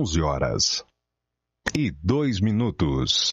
11 horas e 2 minutos.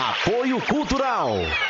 Apoio Cultural.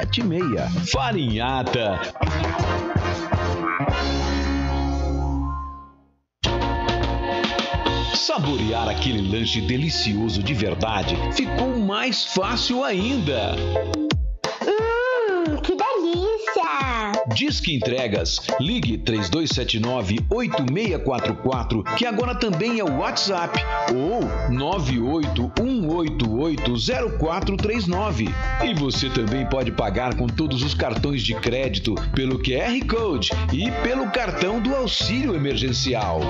7076. Farinhata. Saborear aquele lanche delicioso de verdade ficou mais fácil ainda. Hum, que delícia! Disque Entregas. Ligue 3279-8644, que agora também é o WhatsApp, ou 981880439. E você também pode pagar com todos os cartões de crédito, pelo QR Code e pelo cartão do auxílio emergencial.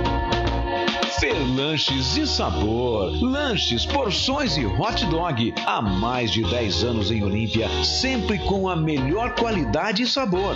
Fer Lanches e Sabor. Lanches, porções e hot dog. Há mais de 10 anos em Olímpia, sempre com a melhor qualidade e sabor.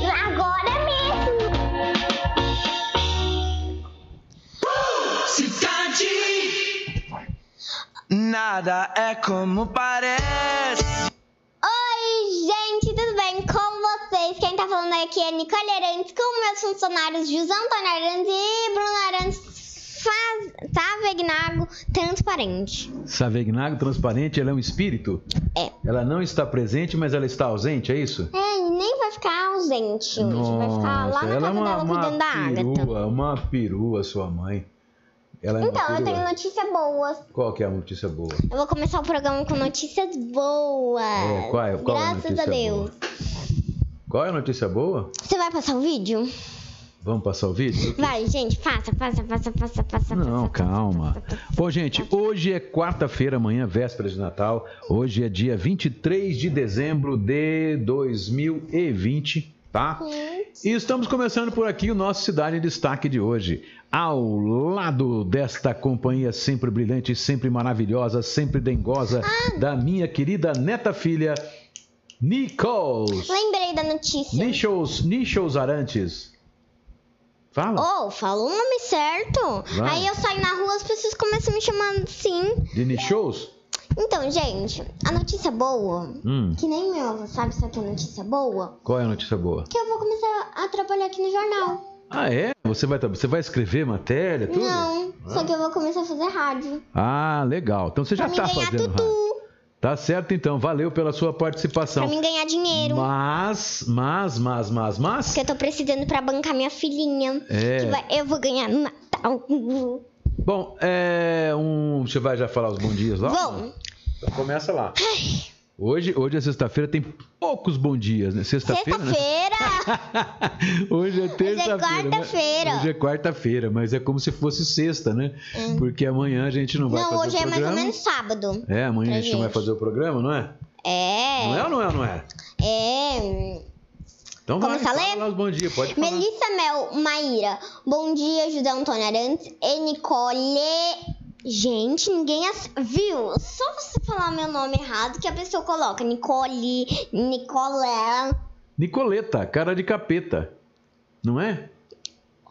Nada é como parece. Oi, gente, tudo bem com vocês? Quem tá falando aqui é Nicole Arantes com meus funcionários José Antônio Arantes e Bruno Arantes faz... Savegnago transparente. Savegnago transparente, ela é um espírito? É. Ela não está presente, mas ela está ausente, é isso? É, e nem vai ficar ausente hoje. vai ficar lá na ela casa é uma, dela uma cuidando da Agatha. perua, uma perua, sua mãe. Ela é Então, eu tenho notícia boa. Qual que é a notícia boa? Eu vou começar o programa com notícias boas. É, qual é- qual é a Graças notícia a Deus. Qual é a notícia boa? Você vai passar o vídeo? Vamos passar o vídeo? Vai, gente, passa, passa, passa, passa, passa. Não, passa, calma. passa, passa, Bom, gente, hoje é quarta-feira, amanhã, véspera de Natal. Hoje é dia 23 de dezembro de 2020, tá? E estamos começando por aqui o nosso Cidade em Destaque de hoje. Ao lado desta companhia sempre brilhante, sempre maravilhosa, sempre dengosa, da minha querida neta filha, Nichols. Lembrei da notícia. Nichols, Nichols Arantes. Fala. Oh, falou o nome certo. Vai. Aí eu saio na rua, as pessoas começam a me chamando assim. De Nichols? Então, gente, a notícia boa, Hum, que nem meu avô sabe se aqui é notícia boa, qual é a notícia boa? que eu vou começar a trabalhar aqui no jornal. Ah, é? Você vai, você vai escrever matéria, tudo? Não, só que eu vou começar a fazer rádio. Ah, legal. Então você já pra tá ganhar fazendo tutu, rádio. Tá certo então, valeu pela sua participação. pra mim ganhar dinheiro. Mas, mas, mas, mas, mas. Porque eu tô precisando pra bancar minha filhinha. É. Que vai- eu vou ganhar no Natal. Bom, é um. Você vai já falar os bons dias lá? Bom, Então começa lá. Hoje, hoje é sexta-feira, tem poucos bons dias, né? Sexta-feira, né? sexta-feira. Hoje é terça-feira. né? quarta-feira. Hoje é quarta-feira, mas é como se fosse sexta, né? Porque amanhã a gente não vai Não, fazer hoje o é mais programa. ou menos sábado. É, amanhã a gente não vai gente. fazer o programa, não é? É. Não é ou não é não é? É. Então vai, Começa a ler? os bons dias, pode falar. Melissa Mel Maíra. Bom dia, José Antônio Arantes e Nicole. Gente, ninguém ass- viu? Só você falar meu nome errado que a pessoa coloca Nicole, Nicolé. Nicoleta, cara de capeta. Não é?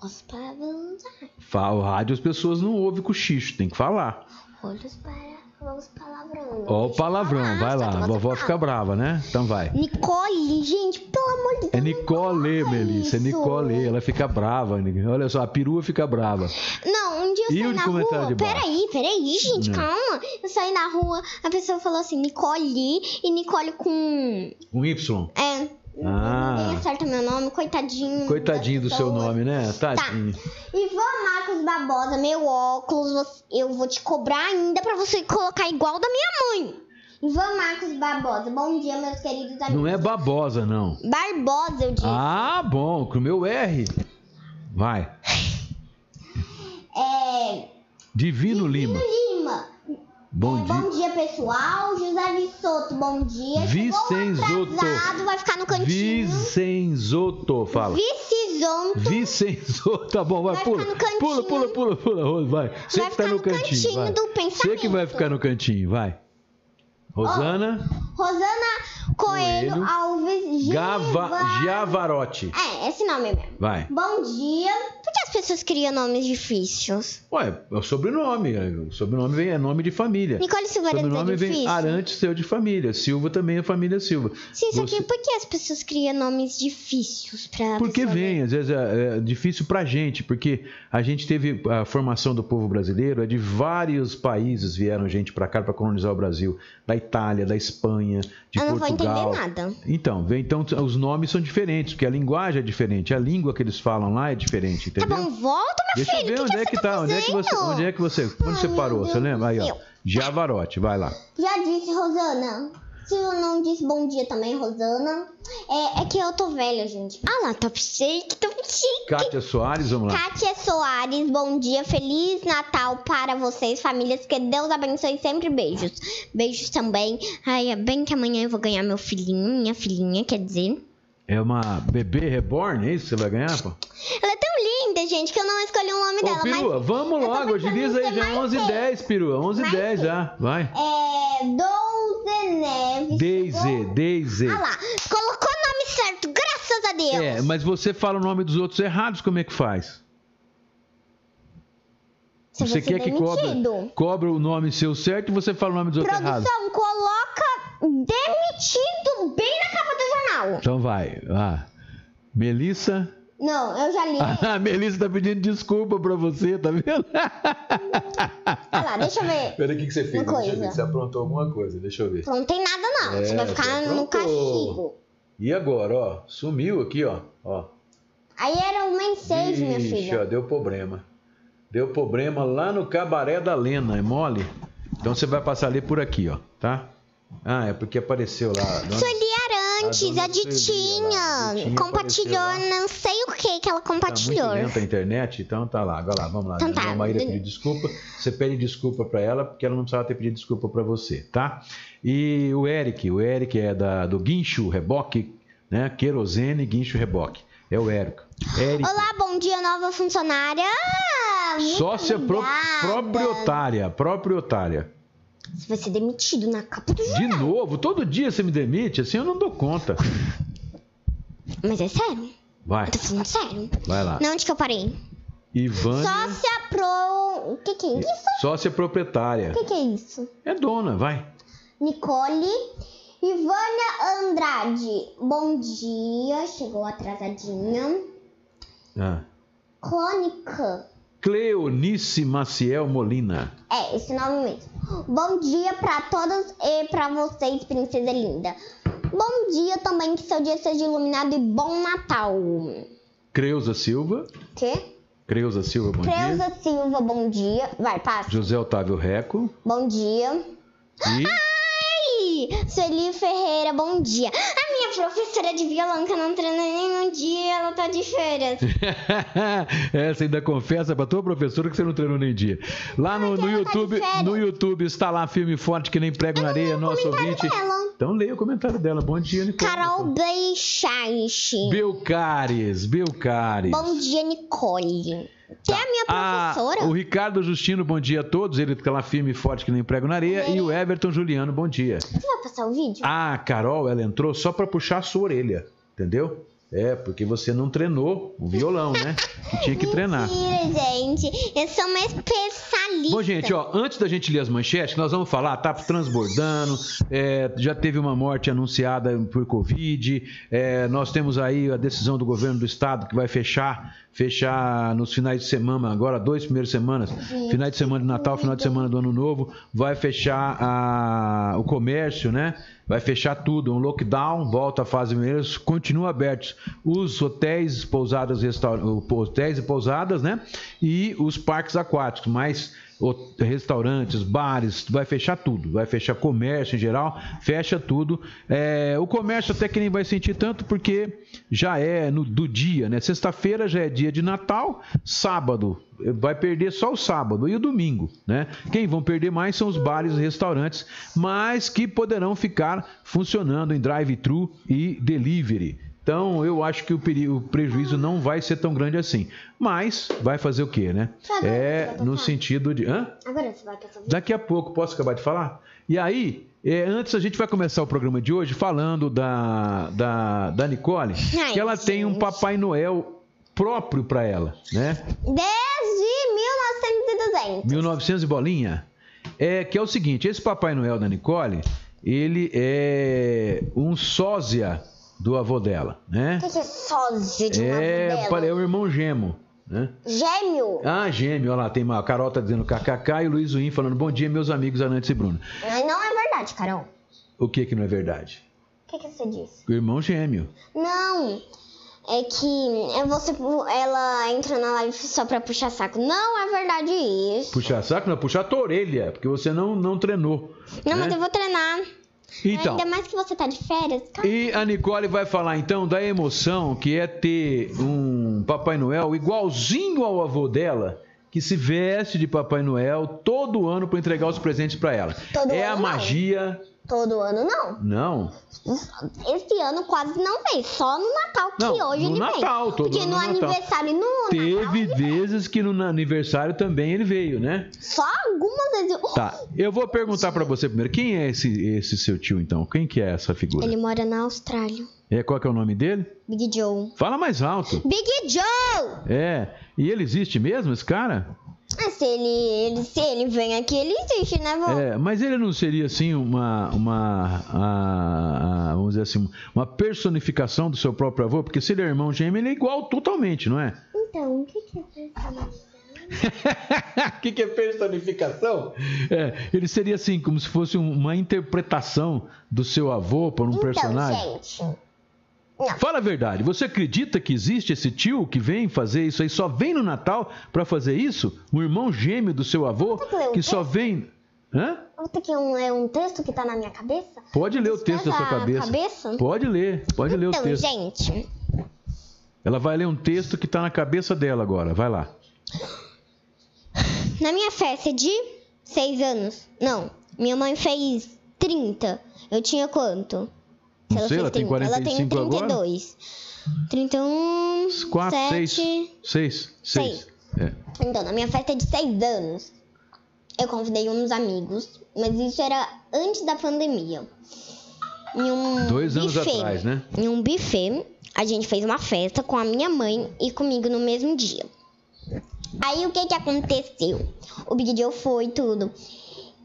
Olhos para O rádio as pessoas não ouvem cochicho, tem que falar. Olhos para os palavrões. Ó o palavrão, vai lá. A vovó fica brava, né? Então vai. Nicole, gente, pelo amor de Deus. É Nicole, Melissa, é. Nicole. Ela fica brava. Olha só, a perua fica brava. Não, um dia eu E saí na rua. Peraí, peraí, gente, calma. Eu saí na rua, a pessoa falou assim, Nicole e Nicole com. Um Y. É. Ah. Ninguém acerta meu nome, coitadinho. Coitadinho do das seu pessoas. nome, né? Tadinho. Ivan Marcos Barbosa, meu óculos, eu vou te cobrar ainda pra você colocar igual da minha mãe. Ivan Marcos Barbosa, bom dia, meus queridos amigos. Não é babosa, não. Barbosa, eu disse. Ah, bom, com o meu R. Vai. É. Divino Lima. Lima. Bom dia. Bom dia, pessoal. José Vissoto, bom dia. Vicenzoto. Atrasado, vai ficar no cantinho. Vicenzoto, fala. Vicizonto. Vicenzoto, tá bom, vai, Vai pula. ficar no cantinho. Pula, pula, pula, pula, vai. Você Vai que tá ficar no cantinho, cantinho vai. Você que vai ficar no cantinho, vai. Rosana Rosana Coelho, Coelho. Alves Gava, Giavarotti. É, esse nome mesmo. Vai. Bom dia. Por que as pessoas criam nomes difíceis? Ué, é o sobrenome. é, O sobrenome vem, é nome de família. Nicole Silveira é sobrenome vem difícil? Arantes, seu de família. Silva também é família Silva. Sim, só Você- que por que as pessoas criam nomes difíceis pra Porque vem, ler? às vezes é, é difícil pra gente, porque a gente teve a formação do povo brasileiro, é de vários países vieram gente pra cá pra colonizar o Brasil, da Itália, da Espanha, de Eu não vou Portugal. entender nada. Então, vem, então os nomes são diferentes, porque a linguagem é diferente, a língua que eles falam lá é diferente, Tá entendeu? bom, volta, meu Deixa eu filho. ver o onde que é que que você tá, onde é que você, onde é que você, quando você Ai, parou, meu você Deus lembra? Aí, ó. Javarote, vai lá. Já disse, Rosana. Se eu não disse bom dia também, Rosana. É, é que eu tô velha, gente. Ah lá, top shake, top shake. Kátia Soares, vamos lá. Kátia Soares, bom dia, Feliz Natal para vocês, famílias, que Deus abençoe sempre, beijos. Beijos também. Ai, é bem que amanhã eu vou ganhar meu filhinho, minha filhinha, quer dizer. É uma bebê reborn, é isso que você vai ganhar, pô? Ela é tão linda, gente, que eu não escolhi o nome Ô, dela, Perua, mas... vamos logo, agiliza em aí, já é mais 11 h 10 Perua, 11 h Mais 10 cedo. já, vai. É... Douze Neves. Daisy, Daisy. Ah lá, colocou o nome certo, graças a Deus. É, mas você fala o nome dos outros errados, como é que faz? Você Você ser quer que cobra, cobra o nome seu certo e você fala o nome dos outros errados. Produção, coloca demitido bem na capa do jornal. Então vai, ah. Melissa. Não, eu já li. A Melissa tá pedindo desculpa pra você, tá vendo? Olha lá, deixa eu ver. Peraí, o que, que você fez? Uma Deixa eu ver. Você aprontou alguma coisa, deixa eu ver. Não tem nada não, É, você vai você ficar no castigo. E agora, ó? Sumiu aqui, ó. ó. Aí era o mensagem, minha Ixi, filha. ó, deu problema. Deu problema lá no cabaré da Lena, é mole? Então você vai passar ali por aqui, ó, tá? Ah, é porque apareceu lá. dona- Arantes, A dona a Ditinha, Sueli, lá, a Ditinha compartilhou, não sei o que que ela Tá compartilhou. muito lenta a internet, então tá lá. Agora lá, vamos lá. Então tá. A Maíra pediu desculpa. Você pede desculpa pra ela, porque ela não precisava ter pedido desculpa pra você, tá? E o Eric, o Eric é da, do Guincho Reboque, né? Querosene Guincho Reboque. É o Érico. Érico. Olá, bom dia, nova funcionária. Muito Sócia pro, proprietária, proprietária. Você vai ser demitido na capa do De jornal. novo, todo dia você me demite, assim eu não dou conta. Mas é sério, Vai, eu tô falando sério. vai lá. Não, onde que eu parei? Ivânia, Sócia pro... O que que é isso? sócia proprietária. O que que é isso? É dona, vai. Nicole. Ivânia Andrade, bom dia. Chegou atrasadinha. Ah. Clônica. Cleonice Maciel Molina. É, esse nome mesmo. Bom dia pra todas e pra vocês, princesa linda. Bom dia também, que seu dia seja iluminado e bom Natal. Creuza Silva. Quê? Creuza Silva, bom dia. Creuza Silva, bom dia. Vai, passa. José Otávio Reco. Bom dia. E Ai, Sueli Ferreira, bom dia. A minha professora de violão que eu não treino nenhum dia, ela tá de férias. Essa ainda confessa pra tua professora que você não treinou nem dia. Lá no, no tá YouTube, férias. no YouTube está lá filme forte que nem prego na areia, nosso ouvinte. dela. Então leia o comentário dela. Bom dia, Nicole. Carol Beixaich. Belcares, Belcares. Bom dia, Nicole. Que é a minha Ah, professora. o Ricardo Justino, bom dia a todos. Ele tá lá firme e forte que nem prego na areia. E o Everton Juliano, bom dia. Você vai passar o vídeo? A Carol, ela entrou só pra puxar a sua orelha, entendeu? É, porque você não treinou o violão, né? Que tinha que treinar. Mentira, gente. Eu sou uma especialista. Bom, gente, ó, antes da gente ler as manchetes, nós vamos falar, tá transbordando, é, já teve uma morte anunciada por Covid, é, nós temos aí a decisão do governo do estado que vai fechar, fechar nos finais de semana, agora dois primeiras semanas, finais de semana de Natal, final de semana do Ano Novo, vai fechar a- o comércio, né? Vai fechar tudo, um lockdown, volta à fase primeira, continua abertos os hotéis, pousadas, restaur... hotéis e pousadas, né? E os parques aquáticos, mas restaurantes, bares, vai fechar tudo, vai fechar comércio em geral, fecha tudo. É, o comércio até que nem vai sentir tanto porque já é no, do dia, né? Sexta-feira já é dia de Natal, sábado eh, vai perder só o sábado e o domingo, né? Quem vão perder mais são os bares e restaurantes, mas que poderão ficar funcionando em drive-thru e delivery. Então, eu acho que o, peri- o prejuízo não vai ser tão grande assim. Mas vai fazer o quê, né? Sabe É no sentido de. Hã? Agora você vai Daqui a pouco, posso acabar de falar? E aí, é, antes a gente vai começar o programa de hoje falando da, da, da Nicole, Ai, que ela tem um. Papai Noel próprio para ela, né? Desde 1900 e 200. 1900 e bolinha. É, que é o seguinte, esse Papai Noel da Nicole, ele é um sósia do avô dela, né? O que que é sósia de um É, avô pare- é dela? o irmão gemo, né? Gêmeo. Ah, gêmeo, olha lá, tem uma a Carol tá dizendo kkk e o Luiz Win falando bom dia, meus amigos Anantes e Bruno. Mas não é verdade, Carol. O que que não é verdade? O que, que você disse? O irmão gêmeo. Não. É que é você, ela entra na live só pra puxar saco. Não é verdade isso. Puxar saco, não, puxar a tua orelha, porque você não, não treinou. Não, né? mas eu vou treinar. Então, Ainda mais que você tá de férias. Calma. e a Nicole vai falar então da emoção que é ter um Papai Noel igualzinho ao avô dela, que se veste de Papai Noel todo ano para entregar os presentes para ela. Todo é a ano, não. magia. Todo ano não. Não. Esse ano quase não veio. Só no Natal que Não, hoje no ele Natal, vem. todo Porque ano no no Natal. aniversário e no Natal. Teve ele- vezes que no aniversário também ele veio, né? Só algumas vezes. Tá. Eu vou perguntar para você primeiro, quem é esse, esse seu tio então? Quem que é essa figura? Ele mora na Austrália. É, qual que é o nome dele? Big Joe. Fala mais alto. Big Joe! É. E ele existe mesmo, esse cara? Ah, se ele, ele, se ele vem aqui, ele existe, né, vô? É, mas ele não seria assim uma, uma a- a- vamos dizer assim, uma personificação do seu próprio avô? Porque se ele é irmão gêmeo, ele é igual totalmente, não é? Então, o que que é isso? O que, que é personificação? É, ele seria assim, como se fosse um- uma interpretação do seu avô por um personagem. Então, gente. Fala a verdade, você acredita que existe esse tio que vem fazer isso aí, só vem no Natal pra fazer isso? Um irmão gêmeo do seu avô que o que só vem. Hã? Que ler um texto que tá na minha cabeça? Pode ler o texto da sua cabeça. cabeça? Pode ler, pode ler o Então, texto. gente, Ela vai ler um texto que tá na cabeça dela agora, vai lá. Na minha festa de 6 anos. Não, minha mãe fez 30. Eu tinha quanto? Se Não sei, ela tem Ela tem 45 agora? 32. 31. Quatro, 7, seis, seis, seis. seis. É. Então, na minha festa de 6 anos, eu convidei uns amigos, mas isso era antes da pandemia. Em um Dois anos buffet. atrás, né? Em um buffet, a gente fez uma festa com a minha mãe e comigo no mesmo dia. Aí o que que aconteceu? O Big Joe foi tudo.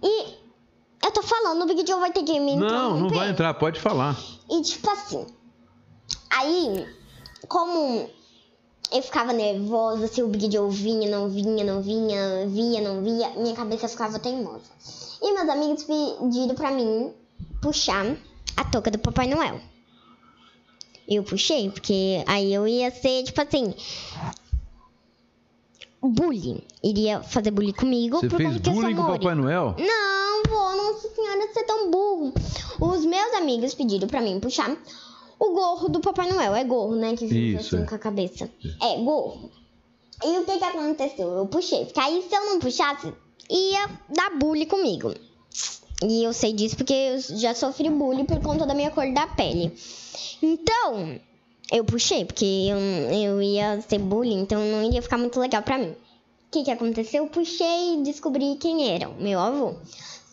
E eu tô falando, o Big Joe vai ter que me Não, não interromper. vai entrar, pode falar. E tipo assim, aí, como eu ficava nervosa, se o Big Joe vinha, não vinha, não vinha, via, não via, minha cabeça ficava teimosa. E meus amigos pediram pra mim puxar a touca do Papai Noel. Eu puxei, porque aí eu ia ser, tipo assim, bullying. Iria fazer bullying comigo Você por fez conta que eu sou bullying com o. Papai Noel? Não, vou, nossa senhora, você é tão burro. Os meus amigos pediram pra mim puxar o gorro do Papai Noel. É gorro, né? Que fica Isso, assim é. com a cabeça. É, gorro. E o que que aconteceu? Eu puxei. Porque aí, se eu não puxasse, ia dar bullying comigo. E eu sei disso porque eu já sofri bullying por conta da minha cor da pele. Então, eu puxei, porque eu, eu ia ser bullying, então não iria ficar muito legal pra mim. O que que aconteceu? Eu puxei e descobri quem era, o meu avô.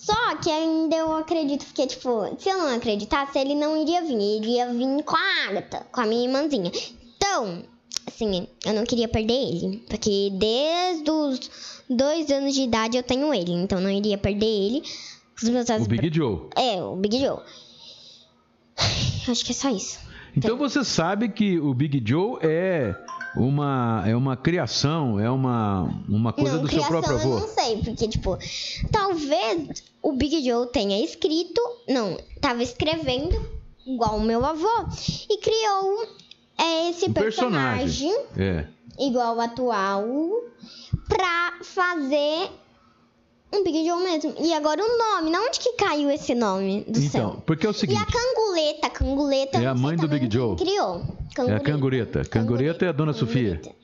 Só que ainda eu acredito, porque, tipo, se eu não acreditasse, ele não iria vir. Ele ia vir com a Agatha, com a minha irmãzinha. Então, assim, eu não queria perder ele. Porque desde os dois anos de idade eu tenho ele. Então, não iria perder ele. Os meus O Big Joe. É, o Big Joe. Acho que é só isso. Então você sabe que o Big Joe é uma é uma criação, é uma, uma coisa não, do seu próprio avô. eu não sei, porque, tipo, talvez o Big Joe tenha escrito, não, tava escrevendo, igual o meu avô, e criou é, esse Um personagem. personagem, É. igual o atual, pra fazer um Big Joe mesmo. E agora o nome, na onde que caiu esse nome do Então, céu? porque é o E seguinte, a canguleta, canguleta. É a não mãe do Big Joe. Criou. é a cangureta. Cangureta é a dona Sofia. Cangureta.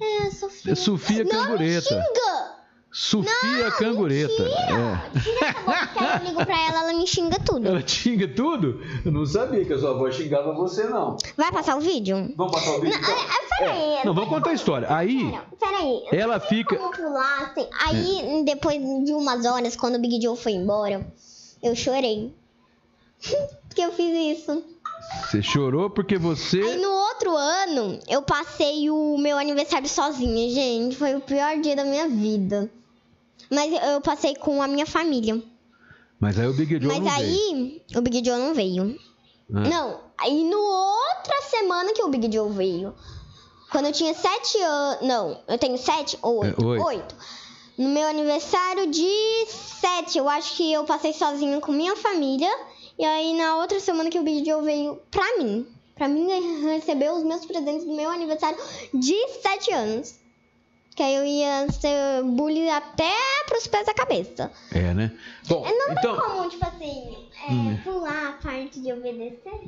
É, a Sofia. É Sofia Não, me Cangureta. xinga! Sofia Cangureta. É. Tira essa boca, que aí eu ligo pra ela, ela me xinga tudo. Ela xinga tudo? Eu não sabia que a sua avó xingava você, não. Vai passar o vídeo? Vamos passar o vídeo? então? Ah, Peraí. Não, vamos contar a história. Aí, Peraí. ela fica. Pular, assim. Aí, depois de umas horas, quando o Big Joe foi embora, eu chorei. Porque eu fiz isso. Você chorou porque Aí você. no outro ano, eu passei o meu aniversário sozinha, gente. Foi o pior dia da minha vida. Mas eu passei com a minha família. Mas aí o Big Joe Mas não veio. aí, o Big Joe não veio. Ah. Não, aí no outra semana que o Big Joe veio. Quando eu tinha sete anos. Não, eu tenho sete ou oito? É, oito. oito. No meu aniversário de sete, eu acho que eu passei sozinho com minha família. E aí na outra semana que o Big Joe veio pra mim. Pra mim receber os meus presentes do meu aniversário de sete anos. Que aí eu ia ser bullying até pros pés da cabeça. É, né? Bom, É, Não então. tem como, tipo assim, é, Hum. pular a parte de obedecer?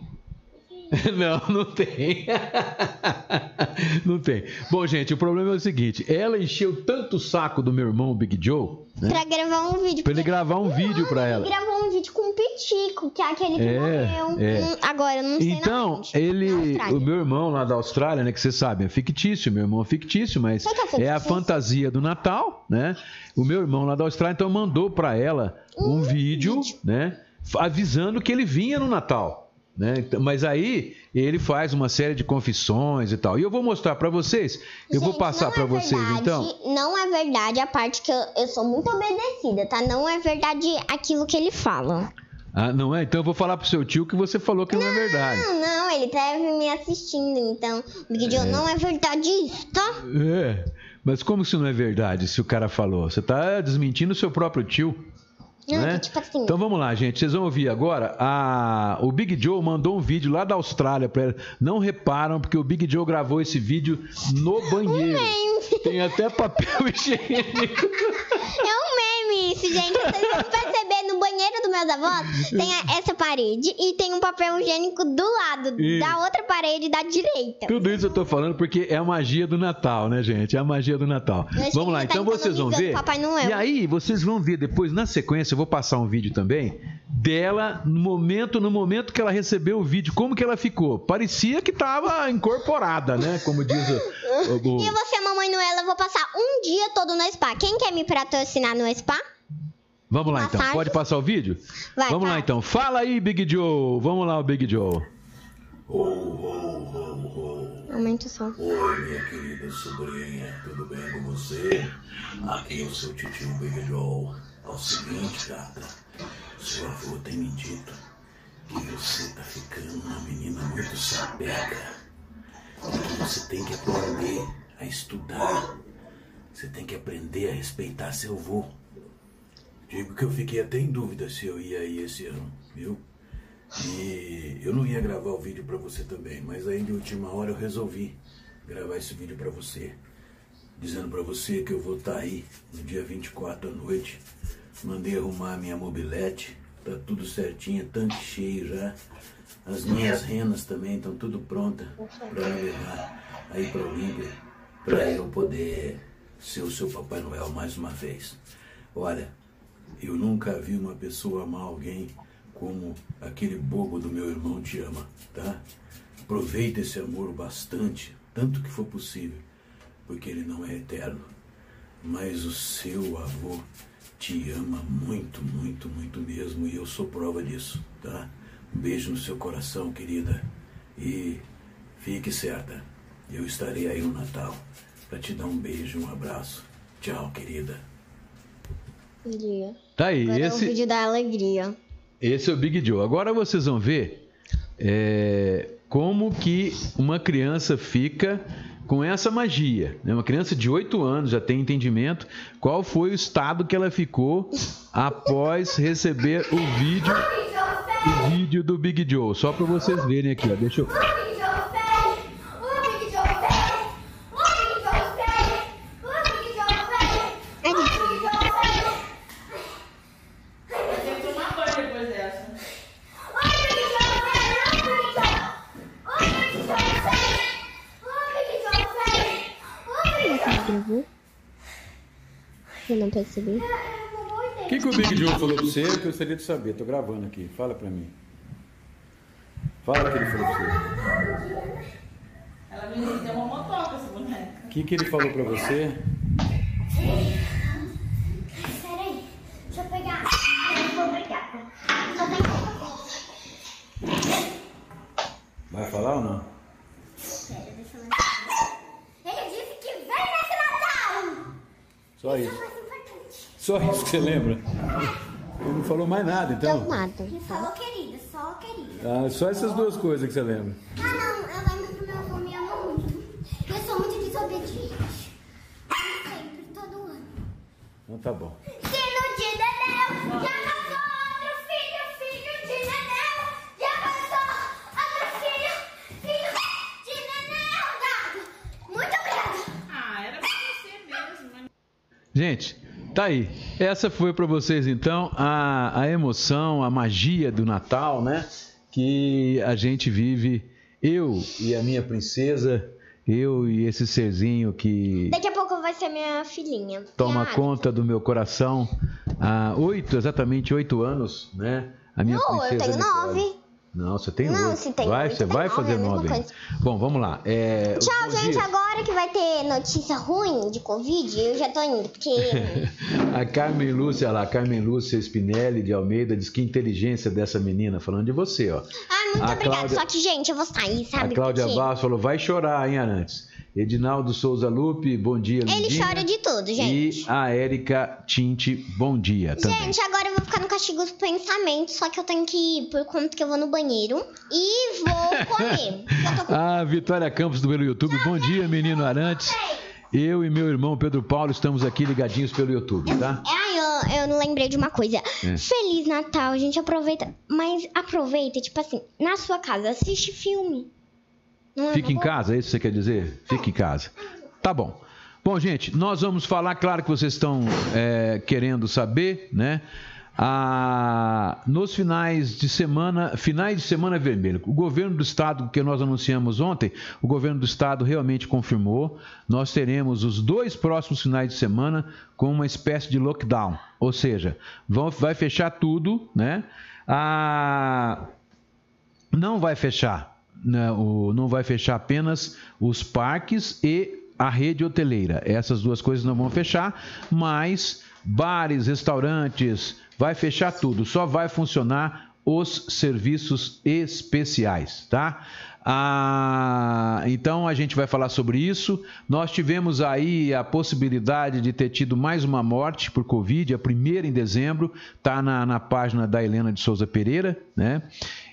Não, não tem. não tem. Bom, gente, o problema é o seguinte: ela encheu tanto o saco do meu irmão Big Joe, né? Pra gravar um vídeo. Pra ele gravar um vídeo pra Ele ela. gravou um vídeo com o Pitico, que é aquele que É, morreu. é. Hum, Agora, não sei na Então, ele, o meu irmão lá da Austrália, né, que você sabe, é fictício, meu irmão é fictício, mas Sabe o que é é a fictício? fantasia do Natal, né? O meu irmão lá da Austrália então mandou pra ela um, vídeo, né, avisando que ele vinha no Natal, né? Então, Mas aí ele faz uma série de confissões e tal. E eu vou mostrar pra vocês. Eu vou Gente, passar não pra é vocês então. Não é verdade a parte que eu, eu sou muito obedecida, tá? Não é verdade aquilo que ele fala. Ah, não é? Então eu vou falar pro seu tio que você falou que não, é verdade. Não, não, ele deve me assistindo, então. Big Joe, não é verdade isso, tá? É. Mas como isso não é verdade, se o cara falou? Você tá desmentindo o seu próprio tio. Não, né? tipo assim. Então vamos lá, gente. Vocês vão ouvir agora. A... O Big Joe mandou um vídeo lá da Austrália pra ela. Não reparam, porque o Big Joe gravou esse vídeo no banheiro. Tem até papel higiênico. É um meme isso, gente. Vocês vão perceber banheiro dos meus avós tem essa parede e tem um papel higiênico do lado Isso. da outra parede da direita. Tudo isso eu tô falando porque é a magia do Natal, né, gente? É a magia do Natal. Vamos lá, tá então vocês vão ver. E aí, vocês vão ver depois, na sequência, eu vou passar um vídeo também dela no momento, no momento que ela recebeu o vídeo, como que ela ficou? Parecia que tava incorporada, né? Como diz o. o- o- E você, mamãe Noela, eu vou passar um dia todo no spa. Quem quer me patrocinar no spa? Vamos lá então, pode passar o vídeo? Vai, Vamos lá passa. então. Fala aí, Big Joe. Vamos lá, o Big Joe. Aumenta o som. Oi, minha querida sobrinha, tudo bem com você? Aqui é o seu tio Big Joe. É o seguinte, gata, seu avô tem me dito que você tá ficando uma menina muito sapeca. E que você tem que aprender a estudar. Você tem que aprender a respeitar seu avô. Digo que eu fiquei até em dúvida se eu ia aí esse ano, viu? E eu não ia gravar o vídeo pra você também, mas aí de última hora eu resolvi gravar esse vídeo pra você, dizendo pra você que eu vou estar aí no dia 24 à noite. Mandei arrumar minha mobilete, tá tudo certinho, tanque cheio já. As minhas renas também estão tudo prontas pra me levar aí pra Olímpia, pra eu poder ser o seu Papai Noel mais uma vez. Olha, eu nunca vi uma pessoa amar alguém como aquele bobo do meu irmão te ama, tá? Aproveita esse amor bastante, tanto que for possível, porque ele não é eterno. Mas o seu avô te ama muito, muito, muito mesmo e eu sou prova disso, tá? Um beijo no seu coração, querida. E fique certa, eu estarei aí no Natal para te dar um beijo, um abraço. Tchau, querida. Dia. Tá aí, Agora é o esse, vídeo da alegria. esse é o Big Joe. Agora vocês vão ver é, como que uma criança fica com essa magia. Né? Uma criança de 8 anos já tem entendimento qual foi o estado que ela ficou após receber o vídeo, o vídeo do Big Joe. Só para vocês verem aqui, ó. Deixa eu Percebi. O que, que o Big Joe falou pra você? Eu gostaria de saber. Tô gravando aqui. Fala pra mim. Fala o que ele falou pra você. Ela me deu uma motoca essa boneca. O que, que ele falou pra você? Peraí, deixa eu pegar. Eu vou pegar. Só tem Vai falar ou não? Pera, deixa eu lembrar. Ele disse que vem nesse Natal! Só isso. Só isso que você lembra? Ele não falou mais nada, então. nada. Ele falou querida, só querida. Ah, só essas duas coisas que você lembra. Ah, não, eu lembro que meu avô me ama muito. Eu sou muito desobediente. Sempre, todo ano. Então tá bom. Filho de Dedéu, já passou outro filho, filho de Dedéu. Já passou outro filho, filho de Dedéu. Dado. Muito obrigada. Ah, era pra você mesmo. mas- Gente, tá aí. Essa foi pra vocês então a, a emoção, a magia do Natal, né? Que a gente vive, eu e a minha princesa, eu e esse serzinho que Daqui a pouco vai ser minha filhinha. toma Minha conta do meu coração há oito, exatamente oito anos, né? A minha Não, eu princesa tenho Nicole. nove. Não, você tem Não, oito. se tem vai, oito, você vai nove, fazer é nove. Bom, vamos lá. É, Tchau, gente. Agora que vai ter notícia ruim de Covid, eu já tô indo, porque. A Carmen Lúcia lá, Carmen Lúcia Spinelli de Almeida diz que inteligência dessa menina, falando de você, ó. Ah, muito A obrigada. Cláudia- Só que, gente, eu vou sair, A sabe? Cláudia por quê? Vaz falou, vai chorar, hein, Arantes? Edinaldo Souza Lupe, bom dia, Ele lindinha. chora de tudo, gente. E a Érica Tinte, bom dia também. Gente, agora eu vou ficar no castigo dos pensamentos, só que eu tenho que ir por conta que eu vou no banheiro e vou comer. com A Vitória Campos do pelo YouTube, bom dia, menino Arantes. Eu e meu irmão Pedro Paulo estamos aqui ligadinhos pelo YouTube, tá? Ai, eu, eu não lembrei de uma coisa. É. Feliz Natal, gente. Aproveita. Mas aproveita, tipo assim, na sua casa, assiste filme. Não é Fica em boa? casa, é isso que você quer dizer? Fica em casa. Tá bom. Bom, gente, nós vamos falar, claro que vocês estão é, querendo saber, né? Ah, nos finais de semana, finais de semana vermelho, o governo do estado que nós anunciamos ontem, o governo do estado realmente confirmou, nós teremos os dois próximos finais de semana com uma espécie de lockdown, ou seja, vão, vai fechar tudo, né? Ah, não vai fechar, né, o- não vai fechar apenas os parques e a rede hoteleira. Essas duas coisas não vão fechar, mas bares, restaurantes, vai fechar tudo. Só vai funcionar os serviços especiais, tá? Ah, então a gente vai falar sobre isso. Nós tivemos aí a possibilidade de ter tido mais uma morte por Covid, a primeira em dezembro, tá na, na página da Helena de Souza Pereira, né?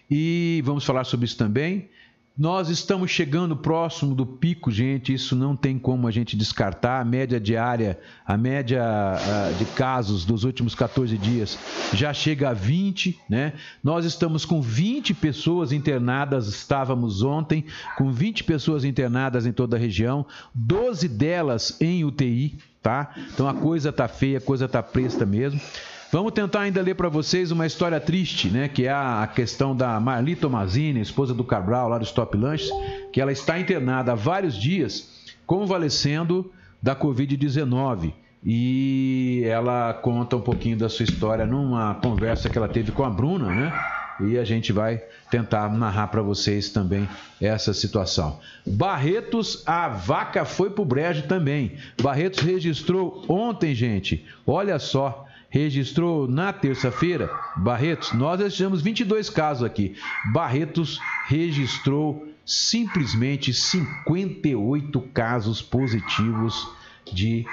E vamos falar sobre isso também. Nós estamos chegando próximo do pico, gente. Isso não tem como a gente descartar. A média diária, a média ah, de casos dos últimos 14 dias já chega a 20, né? Nós estamos com 20 pessoas internadas, estávamos ontem com 20 pessoas internadas em toda a região, 12 delas em UTI, tá? Então a coisa tá feia, a coisa tá presta mesmo. Vamos tentar ainda ler para vocês uma história triste, né? Que é a questão da Marli Tomazini, esposa do Cabral, lá do Stop Lanches, que ela está internada há vários dias, convalescendo da Covid-19. E ela conta um pouquinho da sua história numa conversa que ela teve com a Bruna, né? E a gente vai tentar narrar para vocês também essa situação. Barretos, a vaca foi pro brejo também. Barretos registrou ontem, gente. Olha só, registrou na terça-feira, Barretos, nós registramos 22 casos aqui. Barretos registrou simplesmente 58 casos positivos de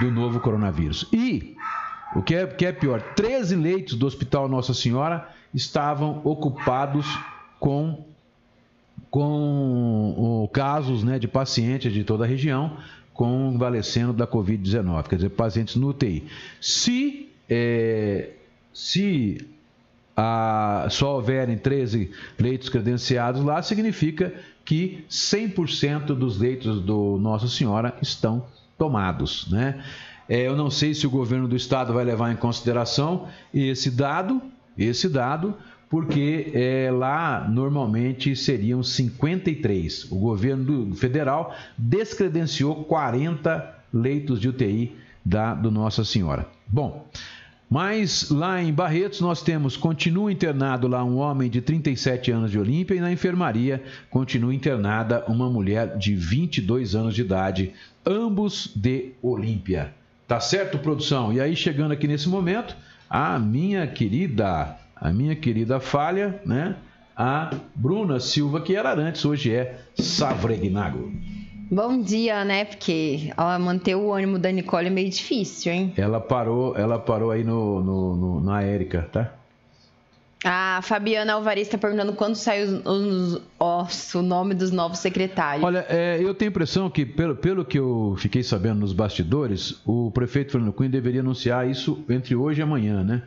do novo coronavírus. E o que é, que é pior, 13 leitos do Hospital Nossa Senhora estavam ocupados com com casos né, de pacientes de toda a região convalescendo da Covid-19, quer dizer, pacientes no UTI. Se, é, se a, só houverem 13 leitos credenciados lá, significa que 100% dos leitos do Nossa Senhora estão tomados, né? É, eu não sei se o governo do estado vai levar em consideração esse dado, esse dado, porque é, lá normalmente seriam 53. O governo federal descredenciou 40 leitos de UTI da, do Nossa Senhora. Bom, mas lá em Barretos nós temos, continua internado lá um homem de 37 anos de Olímpia e na enfermaria continua internada uma mulher de 22 anos de idade, ambos de Olímpia. Tá certo, produção? E aí chegando aqui nesse momento, a minha querida a minha querida falha, né? A Bruna Silva, que era antes, hoje é Savregnago. Bom dia, né? Porque ela manter o ânimo da Nicole é meio difícil, hein? Ela parou, ela parou aí no, no, no na Érica, tá? A Fabiana Alvarez está perguntando quando sai os, os, o nome dos novos secretários. Olha, é, eu tenho a impressão que, pelo, pelo que eu fiquei sabendo nos bastidores, o prefeito Fernando Cunha deveria anunciar isso entre hoje e amanhã, né?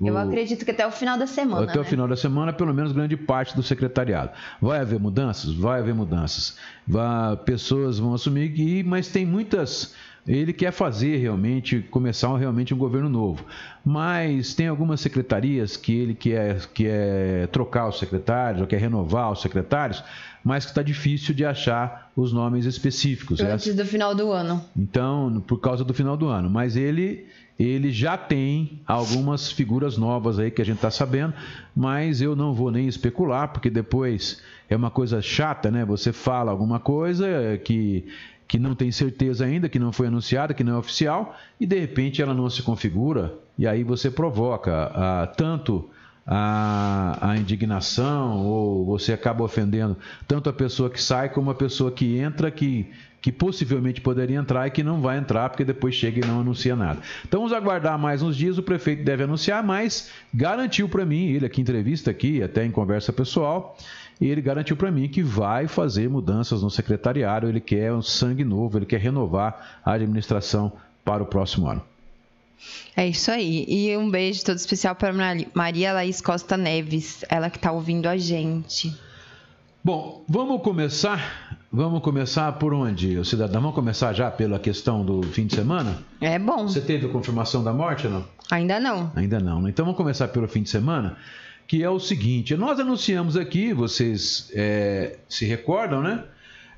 Eu o... acredito que até o final da semana. Até né? o final da semana, pelo menos grande parte do secretariado. Vai haver mudanças? Vai haver mudanças. Vai, pessoas vão assumir que, mas tem muitas. Ele quer fazer realmente, começar realmente um governo novo. Mas tem algumas secretarias que ele quer, quer trocar os secretários, ou quer renovar os secretários, mas que está difícil de achar os nomes específicos. Antes do final do ano. Então, por causa do final do ano. Mas ele ele já tem algumas figuras novas aí que a gente está sabendo, mas eu não vou nem especular, porque depois é uma coisa chata, né? Você fala alguma coisa que, que não tem certeza ainda, que não foi anunciada, que não é oficial, e de repente ela não se configura, e aí você provoca ah, tanto a, a indignação, ou você acaba ofendendo tanto a pessoa que sai como a pessoa que entra, que que possivelmente poderia entrar e que não vai entrar porque depois chega e não anuncia nada. Então vamos aguardar mais uns dias, o prefeito deve anunciar, mas garantiu para mim, ele aqui em entrevista aqui, até em conversa pessoal, ele garantiu para mim que vai fazer mudanças no secretariado, ele quer um sangue novo, ele quer renovar a administração para o próximo ano. É isso aí. E um beijo todo especial para Maria Laís Costa Neves, ela que está ouvindo a gente. Bom, vamos começar. Vamos começar por onde, cidadão? Vamos começar já pela questão do fim de semana? É bom. Você teve a confirmação da morte ou não? Ainda não. Ainda não. Né? Então vamos começar pelo fim de semana, que é o seguinte: nós anunciamos aqui, vocês é, se recordam, né?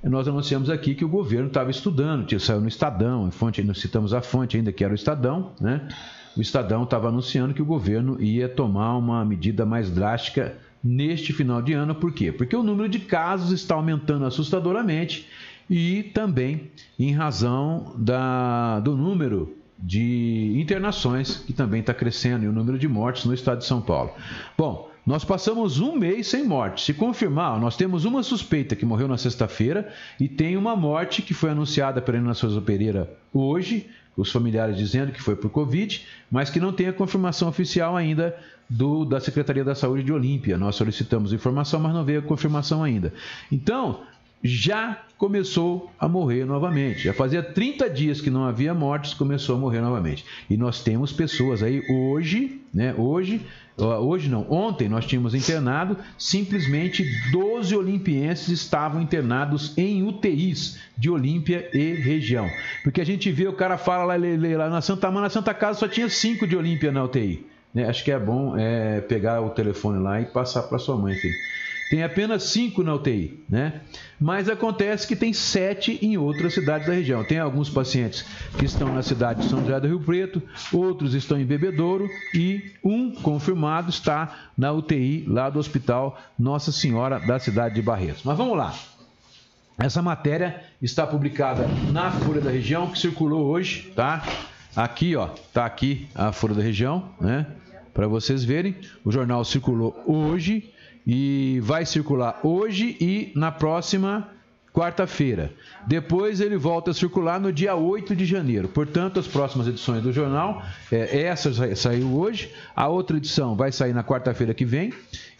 Nós anunciamos aqui que o governo estava estudando, saiu no Estadão, fonte, nós citamos a fonte ainda que era o Estadão, né? O Estadão estava anunciando que o governo ia tomar uma medida mais drástica neste final de ano. Por quê? Porque o número de casos está aumentando assustadoramente e também em razão da, do número de internações que também está crescendo e o número de mortes no estado de São Paulo. Bom, nós passamos um mês sem morte. Se confirmar, nós temos uma suspeita que morreu na sexta-feira e tem uma morte que foi anunciada pela Ana Souza Pereira hoje, os familiares dizendo que foi por Covid, mas que não tem a confirmação oficial ainda do, da Secretaria da Saúde de Olímpia. Nós solicitamos informação, mas não veio a confirmação ainda. Então, já começou a morrer novamente. Já fazia 30 dias que não havia mortes, começou a morrer novamente. E nós temos pessoas aí hoje, né? Hoje, hoje não, ontem nós tínhamos internado, simplesmente 12 olimpienses estavam internados em UTIs de Olímpia e região. Porque a gente vê, o cara fala lá, lá na Santa Mana, na Santa Casa só tinha 5 de Olímpia na UTI. Né? Acho que é bom é, pegar o telefone lá e passar para sua mãe, filho. Tem apenas cinco na UTI, né? Mas acontece que tem sete em outras cidades da região. Tem alguns pacientes que estão na cidade de São José do Rio Preto, outros estão em Bebedouro e um confirmado está na UTI lá do Hospital Nossa Senhora da cidade de Barretos. Mas vamos lá. Essa matéria está publicada na Folha da Região, que circulou hoje, tá? Aqui, ó, tá aqui a Folha da Região, né? Para vocês verem, o jornal circulou hoje e vai circular hoje e na próxima quarta-feira. Depois ele volta a circular no dia 8 de janeiro. Portanto, as próximas edições do jornal, é, essa saiu hoje, a outra edição vai sair na quarta-feira que vem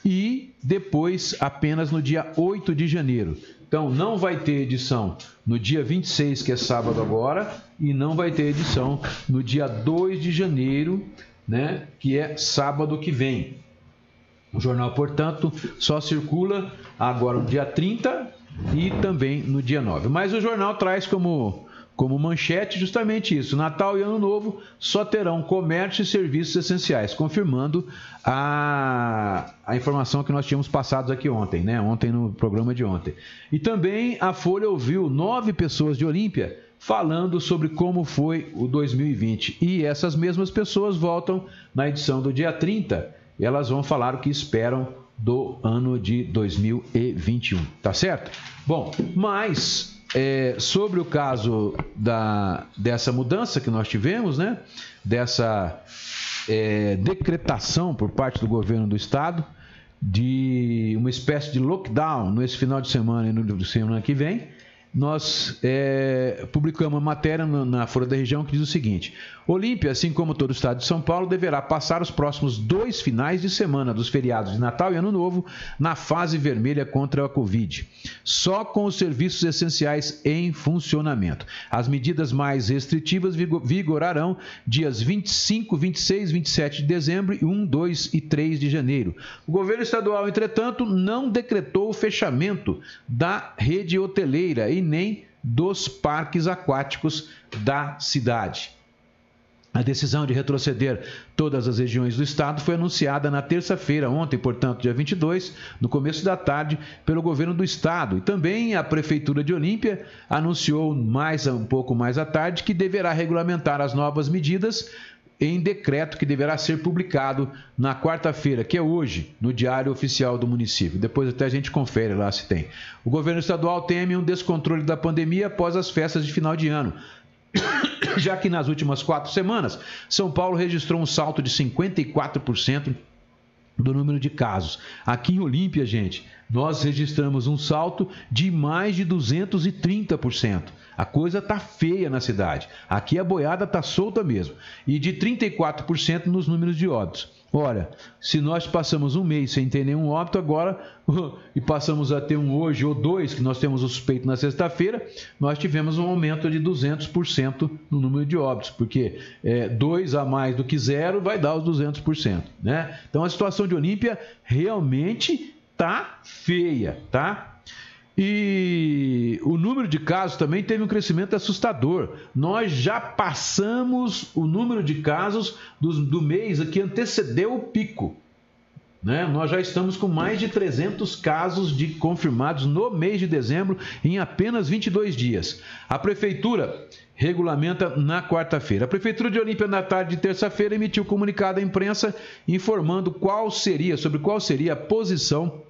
e depois apenas no dia 8 de janeiro. Então, não vai ter edição no dia 26, que é sábado agora, e não vai ter edição no dia 2 de janeiro, né, que é sábado que vem. O jornal, portanto, só circula agora no dia 30 e também no dia 9. Mas o jornal traz como, como manchete justamente isso: Natal e Ano Novo só terão comércio e serviços essenciais, confirmando a, a informação que nós tínhamos passado aqui ontem, né? Ontem no programa de ontem. E também a Folha ouviu nove pessoas de Olímpia falando sobre como foi o 2020. E essas mesmas pessoas voltam na edição do dia 30 elas vão falar o que esperam do ano de 2021, tá certo? Bom, mas é, sobre o caso da, dessa mudança que nós tivemos, né? Dessa é, decretação por parte do governo do estado de uma espécie de lockdown nesse final de semana e no semana que vem nós é, publicamos uma matéria na Folha da Região que diz o seguinte: Olímpia, assim como todo o estado de São Paulo, deverá passar os próximos dois finais de semana dos feriados de Natal e Ano Novo na fase vermelha contra a Covid, só com os serviços essenciais em funcionamento. As medidas mais restritivas vigorarão dias 25, 26, 27 de dezembro e 1, 2 e 3 de janeiro. O governo estadual, entretanto, não decretou o fechamento da rede hoteleira e nem dos parques aquáticos da cidade. A decisão de retroceder todas as regiões do estado foi anunciada na terça-feira, ontem, portanto, dia 22, no começo da tarde, pelo governo do estado. E também a prefeitura de Olímpia anunciou mais um pouco mais à tarde que deverá regulamentar as novas medidas em decreto que deverá ser publicado na quarta-feira, que é hoje, no Diário Oficial do município. Depois até a gente confere lá se tem. O governo estadual teme um descontrole da pandemia após as festas de final de ano já que nas últimas quatro semanas, São Paulo registrou um salto de 54% do número de casos. Aqui em Olímpia, gente, nós registramos um salto de mais de 230%. A coisa tá feia na cidade. Aqui a boiada tá solta mesmo. E de 34% nos números de óbitos. Olha, se nós passamos um mês sem ter nenhum óbito agora e passamos a ter um hoje ou dois, que nós temos o suspeito na sexta-feira, nós tivemos um aumento de 200% no número de óbitos, porque é, dois a mais do que zero vai dar os 200%. Né? Então a situação de Olímpia realmente tá feia, tá? E o número de casos também teve um crescimento assustador. Nós já passamos o número de casos do, do mês que antecedeu o pico. Né? Nós já estamos com mais de 300 casos de confirmados no mês de dezembro em apenas 22 dias. A prefeitura regulamenta na quarta-feira. A prefeitura de Olímpia na tarde de terça-feira emitiu comunicado à imprensa informando qual seria sobre qual seria a posição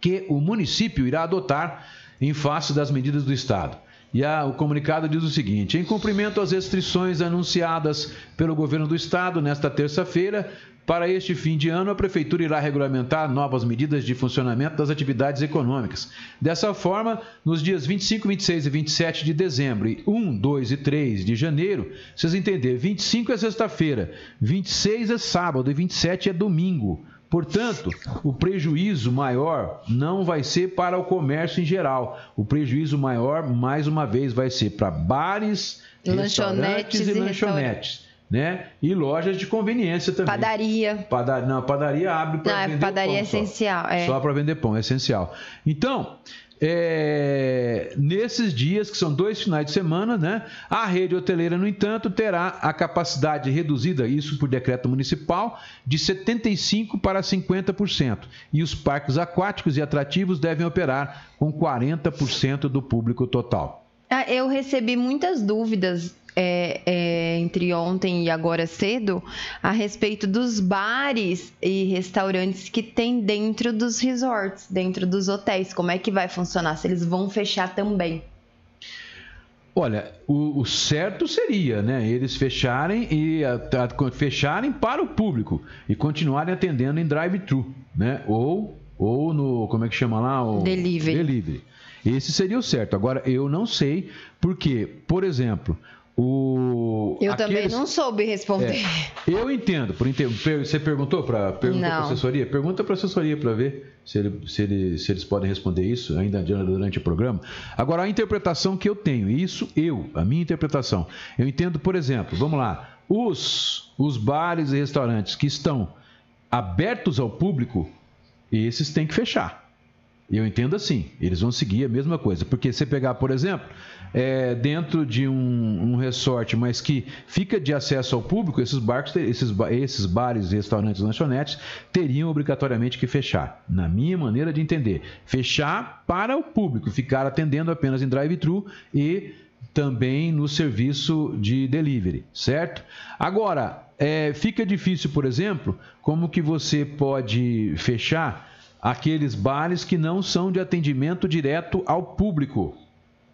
que o município irá adotar em face das medidas do Estado. E a, o comunicado diz o seguinte: em cumprimento às restrições anunciadas pelo governo do Estado nesta terça-feira, para este fim de ano, a Prefeitura irá regulamentar novas medidas de funcionamento das atividades econômicas. Dessa forma, nos dias 25, 26 e 27 de dezembro e 1, 2 e 3 de janeiro, vocês entenderam, 25 é sexta-feira, 26 é sábado e 27 é domingo. Portanto, o prejuízo maior não vai ser para o comércio em geral. O prejuízo maior, mais uma vez, vai ser para bares, lanchonetes e, e lanchonetes. Né? E lojas de conveniência também. Padaria. Pada... Não, padaria abre para vender padaria pão. é essencial. Só, É. só para vender pão, é essencial. Então, é, nesses dias, que são dois finais de semana, né, a rede hoteleira, no entanto, terá a capacidade reduzida, isso por decreto municipal, de 75% para 50%. E os parques aquáticos e atrativos devem operar com 40% do público total. Ah, Eu recebi muitas dúvidas é, é, entre ontem e agora cedo a respeito dos bares e restaurantes que tem dentro dos resorts, dentro dos hotéis. Como é que vai funcionar? Se eles vão fechar também? Olha, o, o certo seria, né? Eles fecharem e a- a- fecharem para o público e continuarem atendendo em drive-thru, né? Ou, ou no como é que chama lá? O Delivery. Delivery. Esse seria o certo. Agora eu não sei porque, por exemplo, o Eu também aqueles- não soube responder. é, eu entendo. Por inte- Você perguntou para perguntou pra assessoria? Pergunta para assessoria para ver se, ele- se ele- se eles podem responder isso ainda durante o programa. Agora, a interpretação que eu tenho, isso eu, a minha interpretação. Eu entendo, por exemplo, vamos lá, os, os bares e restaurantes que estão abertos ao público, esses têm que fechar. Eu entendo assim, eles vão seguir a mesma coisa. Porque você pegar, por exemplo, é, dentro de um, um resort, mas que fica de acesso ao público, esses barcos, esses, esses bares, restaurantes, lanchonetes teriam obrigatoriamente que fechar. Na minha maneira de entender, fechar para o público, ficar atendendo apenas em drive-thru e também no serviço de delivery, certo? Agora, é, fica difícil, por exemplo, como que você pode fechar aqueles bares que não são de atendimento direto ao público,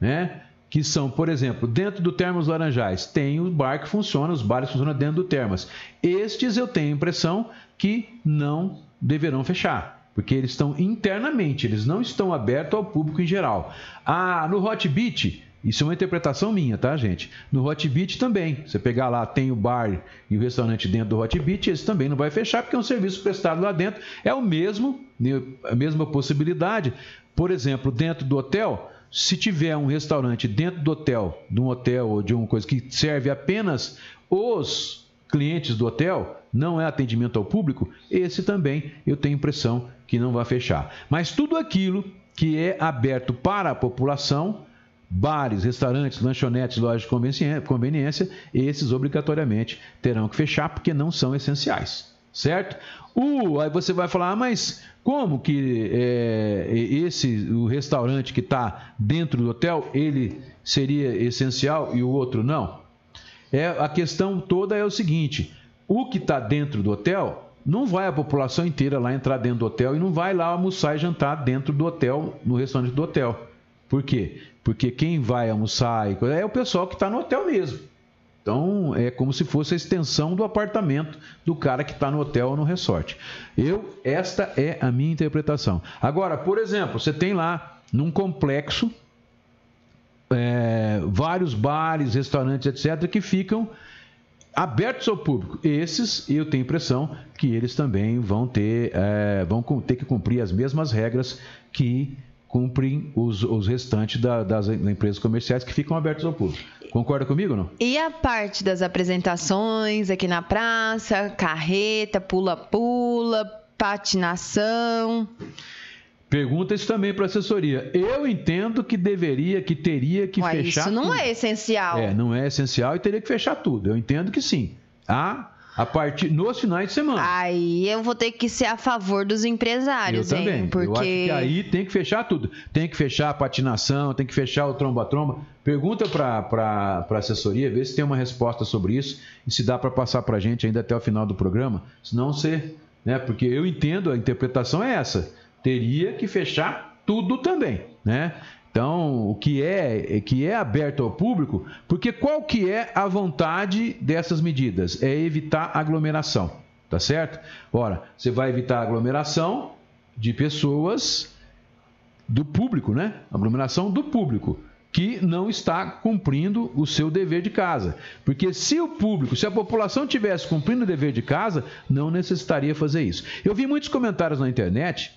né? Que são, por exemplo, dentro do Termas Laranjais, tem o bar que funciona, os bares funcionam dentro do Termas. Estes eu tenho a impressão que não deverão fechar, porque eles estão internamente, eles não estão abertos ao público em geral. Ah, no Hot Beach, isso é uma interpretação minha, tá, gente? No Hot Beach também. Você pegar lá, tem o bar e o restaurante dentro do Hot Beach, esse também não vai fechar, porque é um serviço prestado lá dentro. É o mesmo, né, a mesma possibilidade. Por exemplo, dentro do hotel, se tiver um restaurante dentro do hotel, de um hotel ou de uma coisa que serve apenas os clientes do hotel, não é atendimento ao público, esse também eu tenho impressão que não vai fechar. Mas tudo aquilo que é aberto para a população, bares, restaurantes, lanchonetes, lojas de conveniência- esses obrigatoriamente terão que fechar porque não são essenciais, certo? O, aí você vai falar, ah, mas como que é, esse o restaurante que está dentro do hotel ele seria essencial e o outro não? É, a questão toda é o seguinte: o que está dentro do hotel não vai a população inteira lá entrar dentro do hotel e não vai lá almoçar e jantar dentro do hotel, no restaurante do hotel. Por quê? Porque quem vai almoçar é o pessoal que está no hotel mesmo. Então é como se fosse a extensão do apartamento do cara que está no hotel ou no resort. Eu, esta é a minha interpretação. Agora, por exemplo, você tem lá num complexo é, vários bares, restaurantes, etc., que ficam abertos ao público. Esses, eu tenho impressão que eles também vão ter, é, vão ter que cumprir as mesmas regras que cumprem os, os restantes da- das empresas comerciais que ficam abertos ao público. Concorda comigo ou não? E a parte das apresentações aqui na praça, carreta, pula-pula, patinação. Pergunta isso também para a assessoria. Eu entendo que deveria, que teria que Ué, fechar isso não tudo. é essencial. É, não é essencial e teria que fechar tudo. Eu entendo que sim. A, a partir nos finais de semana. Aí eu vou ter que ser a favor dos Eu empresários, também. hein? Porque Eu acho que aí tem que fechar tudo. Tem que fechar a patinação, tem que fechar o tromba-tromba. Pergunta para a assessoria, vê se tem uma resposta sobre isso e se dá para passar para a gente ainda até o final do programa. Senão você. Né, porque eu entendo, a interpretação é essa. Teria que fechar tudo também. Né? Então, o que é, que é aberto ao público, porque qual que é a vontade dessas medidas? É evitar aglomeração, tá certo? Ora, você vai evitar aglomeração de pessoas do público, né? Aglomeração do público que não está cumprindo o seu dever de casa. Porque se o público, se a população tivesse cumprindo o dever de casa, não necessitaria fazer isso. Eu vi muitos comentários na internet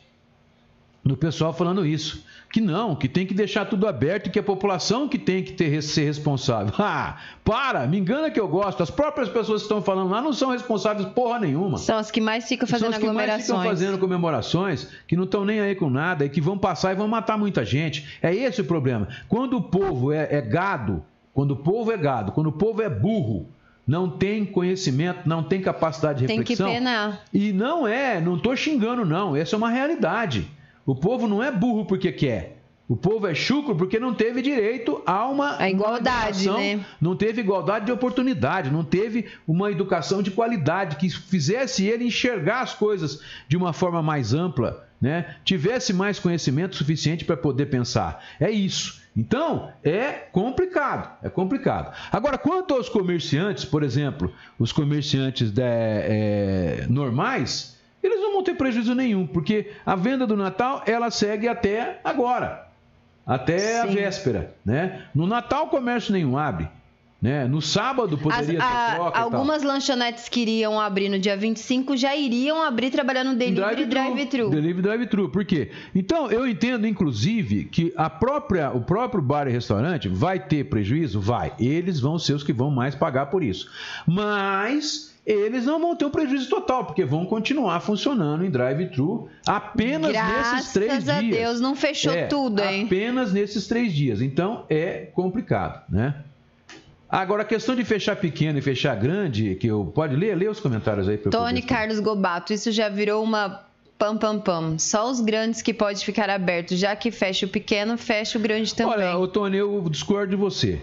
do pessoal falando isso. Que não, que tem que deixar tudo aberto e que a população que tem que ter, ser responsável. Ah, para, me engana que eu gosto. As próprias pessoas que estão falando lá não são responsáveis porra nenhuma. São as que mais ficam fazendo São os que mais aglomerações. ficam fazendo comemorações, que não estão nem aí com nada e que vão passar e vão matar muita gente. É esse o problema. Quando o povo é, é gado, quando o povo é gado, quando o povo é burro, não tem conhecimento, não tem capacidade de Tem que reflexão. penar. E não é, não estou xingando, não. Essa é uma realidade. O povo não é burro porque quer. O povo é chucro porque não teve direito a uma A igualdade, uma né? não teve igualdade de oportunidade, não teve uma educação de qualidade que fizesse ele enxergar as coisas de uma forma mais ampla né, tivesse mais conhecimento suficiente para poder pensar. É isso. Então, é complicado, é complicado. Agora, quanto aos comerciantes, por exemplo, os comerciantes de, é, normais, eles não vão ter prejuízo nenhum, porque a venda do Natal, ela segue até agora, até a Sim. véspera, né? No Natal, comércio nenhum abre, né? No sábado As- poderia a- ter troca tal. algumas lanchonetes que iriam abrir no dia 25 já iriam abrir trabalhando delivery drive-thru. Delivery e drive-thru. Por quê? Então, eu entendo, inclusive, que a própria, o próprio bar e restaurante vai ter prejuízo? Vai. Eles vão ser os que vão mais pagar por isso. Mas eles não vão ter um prejuízo total, porque vão continuar funcionando em drive-thru apenas nesses três Graças a dias. Deus, não fechou É, tudo, hein? Apenas nesses três dias. Então, é complicado, né? Agora, a questão de fechar pequeno e fechar grande, que eu pode ler, lê os comentários aí Tony Carlos Gobato, isso já virou uma pam pam pam. Só os grandes que pode ficar aberto, já que fecha o pequeno, fecha o grande também. Olha, ô Tony, eu discordo de você.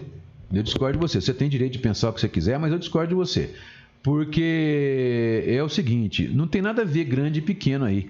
Eu discordo de você. Você tem direito de pensar o que você quiser, mas eu discordo de você. Porque é o seguinte, não tem nada a ver grande e pequeno aí.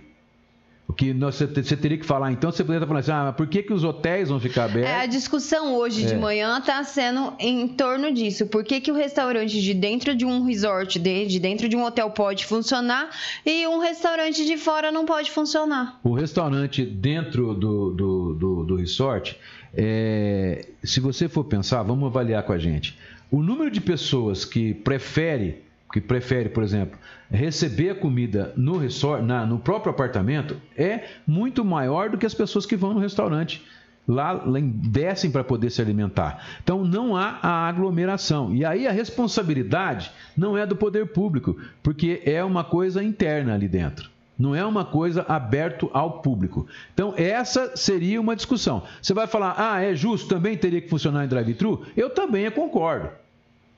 O que você teria que falar, então, você poderia estar falando assim, ah, mas por que, que os hotéis vão ficar abertos? É, a discussão hoje de É. manhã está sendo em torno disso. Por que, que o restaurante de dentro de um resort, de, de dentro de um hotel pode funcionar e um restaurante de fora não pode funcionar? O restaurante dentro do, do, do, do resort, é, se você for pensar, vamos avaliar com a gente. O número de pessoas que prefere, que prefere, por exemplo, receber a comida no resort, na- no próprio apartamento, é muito maior do que as pessoas que vão no restaurante. Lá, lá em- descem para poder se alimentar. Então não há a aglomeração. E aí a responsabilidade não é do poder público, porque é uma coisa interna ali dentro. Não é uma coisa aberto ao público. Então, essa seria uma discussão. Você vai falar, ah, é justo, também teria que funcionar em drive-thru? Eu também concordo.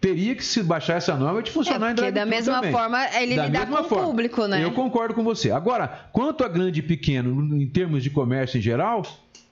Teria que se baixar essa norma de funcionar É, em porque drive-thru da mesma também. forma, ele Da lidar mesma com o público, né? Eu concordo com você. Agora, quanto a grande e pequeno, em termos de comércio em geral,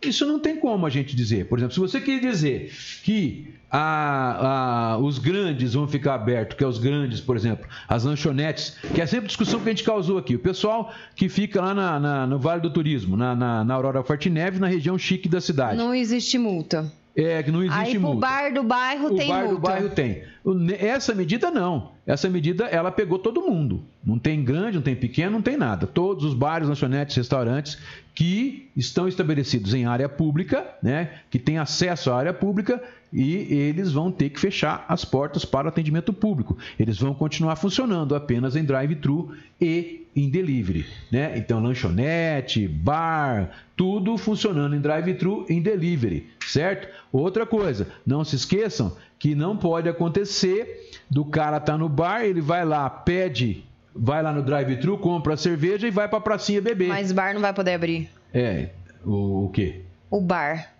isso não tem como a gente dizer. Por exemplo, se você quer dizer que a- a- os grandes vão ficar abertos, que é os grandes, por exemplo, as lanchonetes, que é sempre discussão que a gente causou aqui. O pessoal que fica lá na- na- no Vale do Turismo, na, na, na Aurora Fortineve, na região chique da cidade. Não existe multa. É, que não existe Aí multa. bar do bairro O tem bar multa. do bairro tem. O- Essa medida não. Essa medida ela pegou todo mundo. Não tem grande, não tem pequeno, não tem nada. Todos os bares, lanchonetes, restaurantes que estão estabelecidos em área pública, né, que têm acesso à área pública e eles vão ter que fechar as portas para o atendimento público. Eles vão continuar funcionando apenas em drive-thru e em delivery, né? Então lanchonete, bar, tudo funcionando em drive-thru e em delivery, certo? Outra coisa, não se esqueçam que não pode acontecer do cara estar no bar, ele vai lá, pede, vai lá no drive-thru, compra a cerveja e vai para a pracinha beber. Mas bar não vai poder abrir. É, o, o quê? O bar.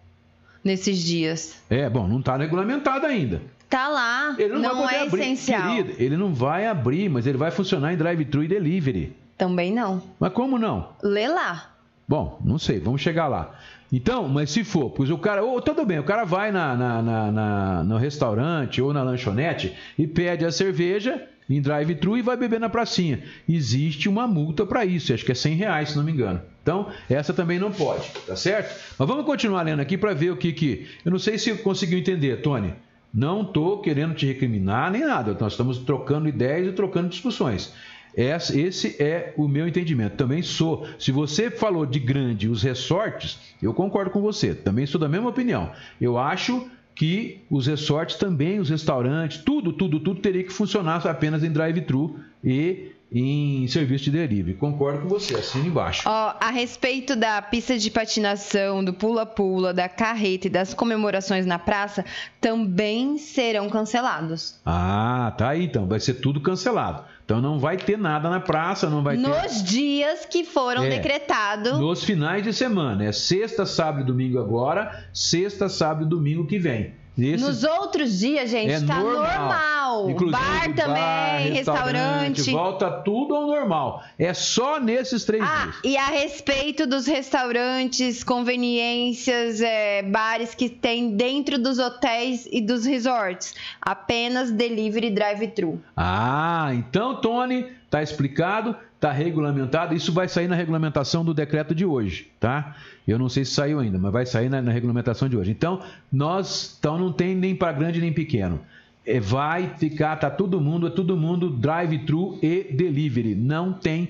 Nesses dias. É, bom, não está regulamentado ainda. Tá lá. Ele não, não é abrir. essencial. Querida, ele não vai abrir, mas ele vai funcionar em drive-thru e delivery. Também não. Mas como não? Lê lá. Bom, não sei, vamos chegar lá. Então, mas se for, pois o cara, ou tudo bem, o cara vai na, na- na- na- no restaurante ou na lanchonete e pede a cerveja em drive-thru e vai beber na pracinha. Existe uma multa para isso, acho que é 100 reais, se não me engano. Então, essa também não pode, tá certo? Mas vamos continuar lendo aqui para ver o que que... Eu não sei se conseguiu entender, Tony. Não estou querendo te recriminar nem nada. Nós estamos trocando ideias e trocando discussões. Esse é o meu entendimento. Também sou. Se você falou de grande os resorts, eu concordo com você. Também sou da mesma opinião. Eu acho que os resorts também, os restaurantes, tudo, tudo, tudo teria que funcionar apenas em drive-thru e em serviço de delivery. Concordo com você. Assina embaixo. Ó, a respeito da pista de patinação, do pula-pula, da carreta e das comemorações na praça, também serão cancelados. Ah, tá aí então. Vai ser tudo cancelado. Então não vai ter nada na praça, não vai ter. Nos dias que foram É. decretados. Nos finais de semana. É sexta, sábado e domingo agora, sexta, sábado e domingo que vem. Nos outros dias, gente, é tá normal. normal. Inclusive, bar também, restaurante. Volta tudo ao normal. É só nesses três Ah, dias. e a respeito dos restaurantes, conveniências, é, bares que tem dentro dos hotéis e dos resorts, apenas delivery drive-thru. Ah, então, Tony, tá explicado. Está regulamentado. Isso vai sair na regulamentação do decreto de hoje, tá? Eu não sei se saiu ainda, mas vai sair na, na regulamentação de hoje. Então, nós, então não tem nem para grande nem pequeno. É, vai ficar, tá todo mundo, é todo mundo drive-thru e delivery. Não tem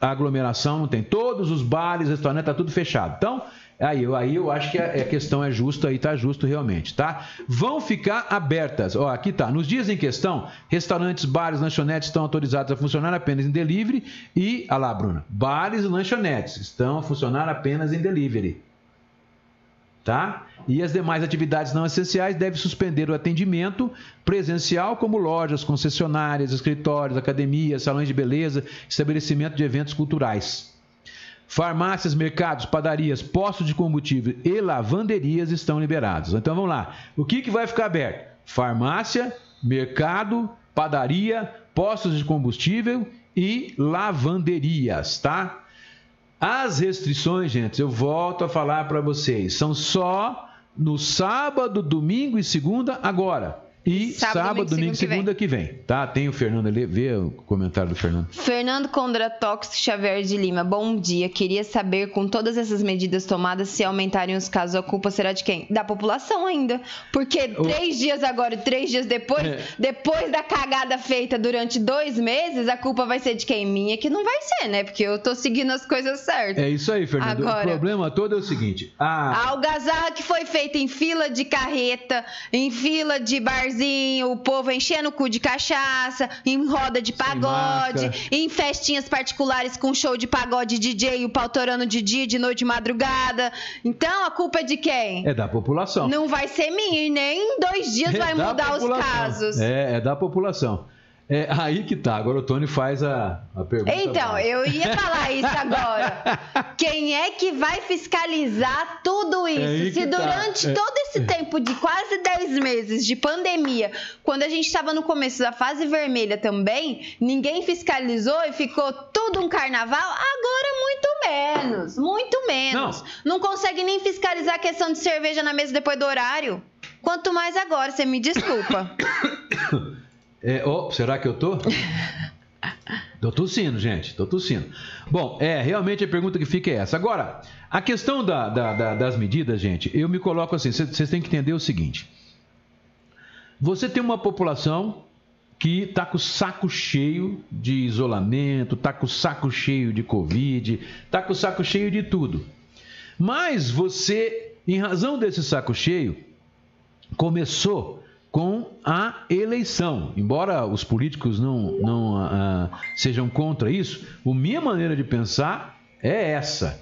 aglomeração, não tem. Todos os bares, restaurantes, tá tudo fechado. Então, Aí, eu- aí eu acho que a, questão é justa, aí tá justo realmente, tá? Vão ficar abertas, ó, aqui tá. Nos dias em questão, restaurantes, bares, lanchonetes estão autorizados a funcionar apenas em delivery e, olha lá, Bruna, bares e lanchonetes estão a funcionar apenas em delivery, tá? E as demais atividades não essenciais devem suspender o atendimento presencial, como lojas, concessionárias, escritórios, academias, salões de beleza, estabelecimento de eventos culturais. Farmácias, mercados, padarias, postos de combustível e lavanderias estão liberados. Então vamos lá. O que, que vai ficar aberto? Farmácia, mercado, padaria, postos de combustível e lavanderias, tá? As restrições, gente, eu volto a falar para vocês, são só no sábado, domingo e segunda agora. E Sábado, sábado, domingo, domingo e segunda segunda que vem, tá? Tem o Fernando ali, vê o comentário do Fernando. Fernando Condratox Xavier de Lima, bom dia. Queria saber, com todas essas medidas tomadas, se aumentarem os casos, a culpa será de quem? Da população ainda. Porque três dias agora e três dias depois, É. depois da cagada feita durante dois meses, a culpa vai ser de quem? Minha, que não vai ser, né? Porque eu tô seguindo as coisas certas. É isso aí, Fernando. Agora- O problema todo é o seguinte: a, A algazarra que foi feita em fila de carreta, em fila de barzinho, o povo enchendo o cu de cachaça, em roda de pagode, em festinhas particulares com show de pagode DJ, o pau torando de dia, de noite, de madrugada. Então a culpa é de quem? é da população. Não vai ser minha e nem em dois dias É vai da mudar os população. casos. É, é da população. É aí que tá. Agora o Tony faz a, a pergunta. Então, eu ia falar isso agora. Quem é que vai fiscalizar tudo É isso? que Se tá. durante É. todo esse tempo de quase 10 meses de pandemia, quando a gente estava no começo da fase vermelha também, ninguém fiscalizou e ficou tudo um carnaval, agora muito menos, muito menos. Não, consegue nem fiscalizar a questão de cerveja na mesa depois do horário. Quanto mais agora, você me desculpa. É, ó, será que eu tô? Tô tossindo, gente, tô tossindo. Bom, é, realmente a pergunta que fica é essa. Agora, a questão da- da- da- das medidas, gente, eu me coloco assim: vocês vocês têm que entender o seguinte. Você tem uma população que tá com o saco cheio de isolamento, tá com o saco cheio de Covid, tá com o saco cheio de tudo. Mas você, em razão desse saco cheio, começou com a eleição. Embora os políticos não, não ah, sejam contra isso, a minha maneira de pensar é essa.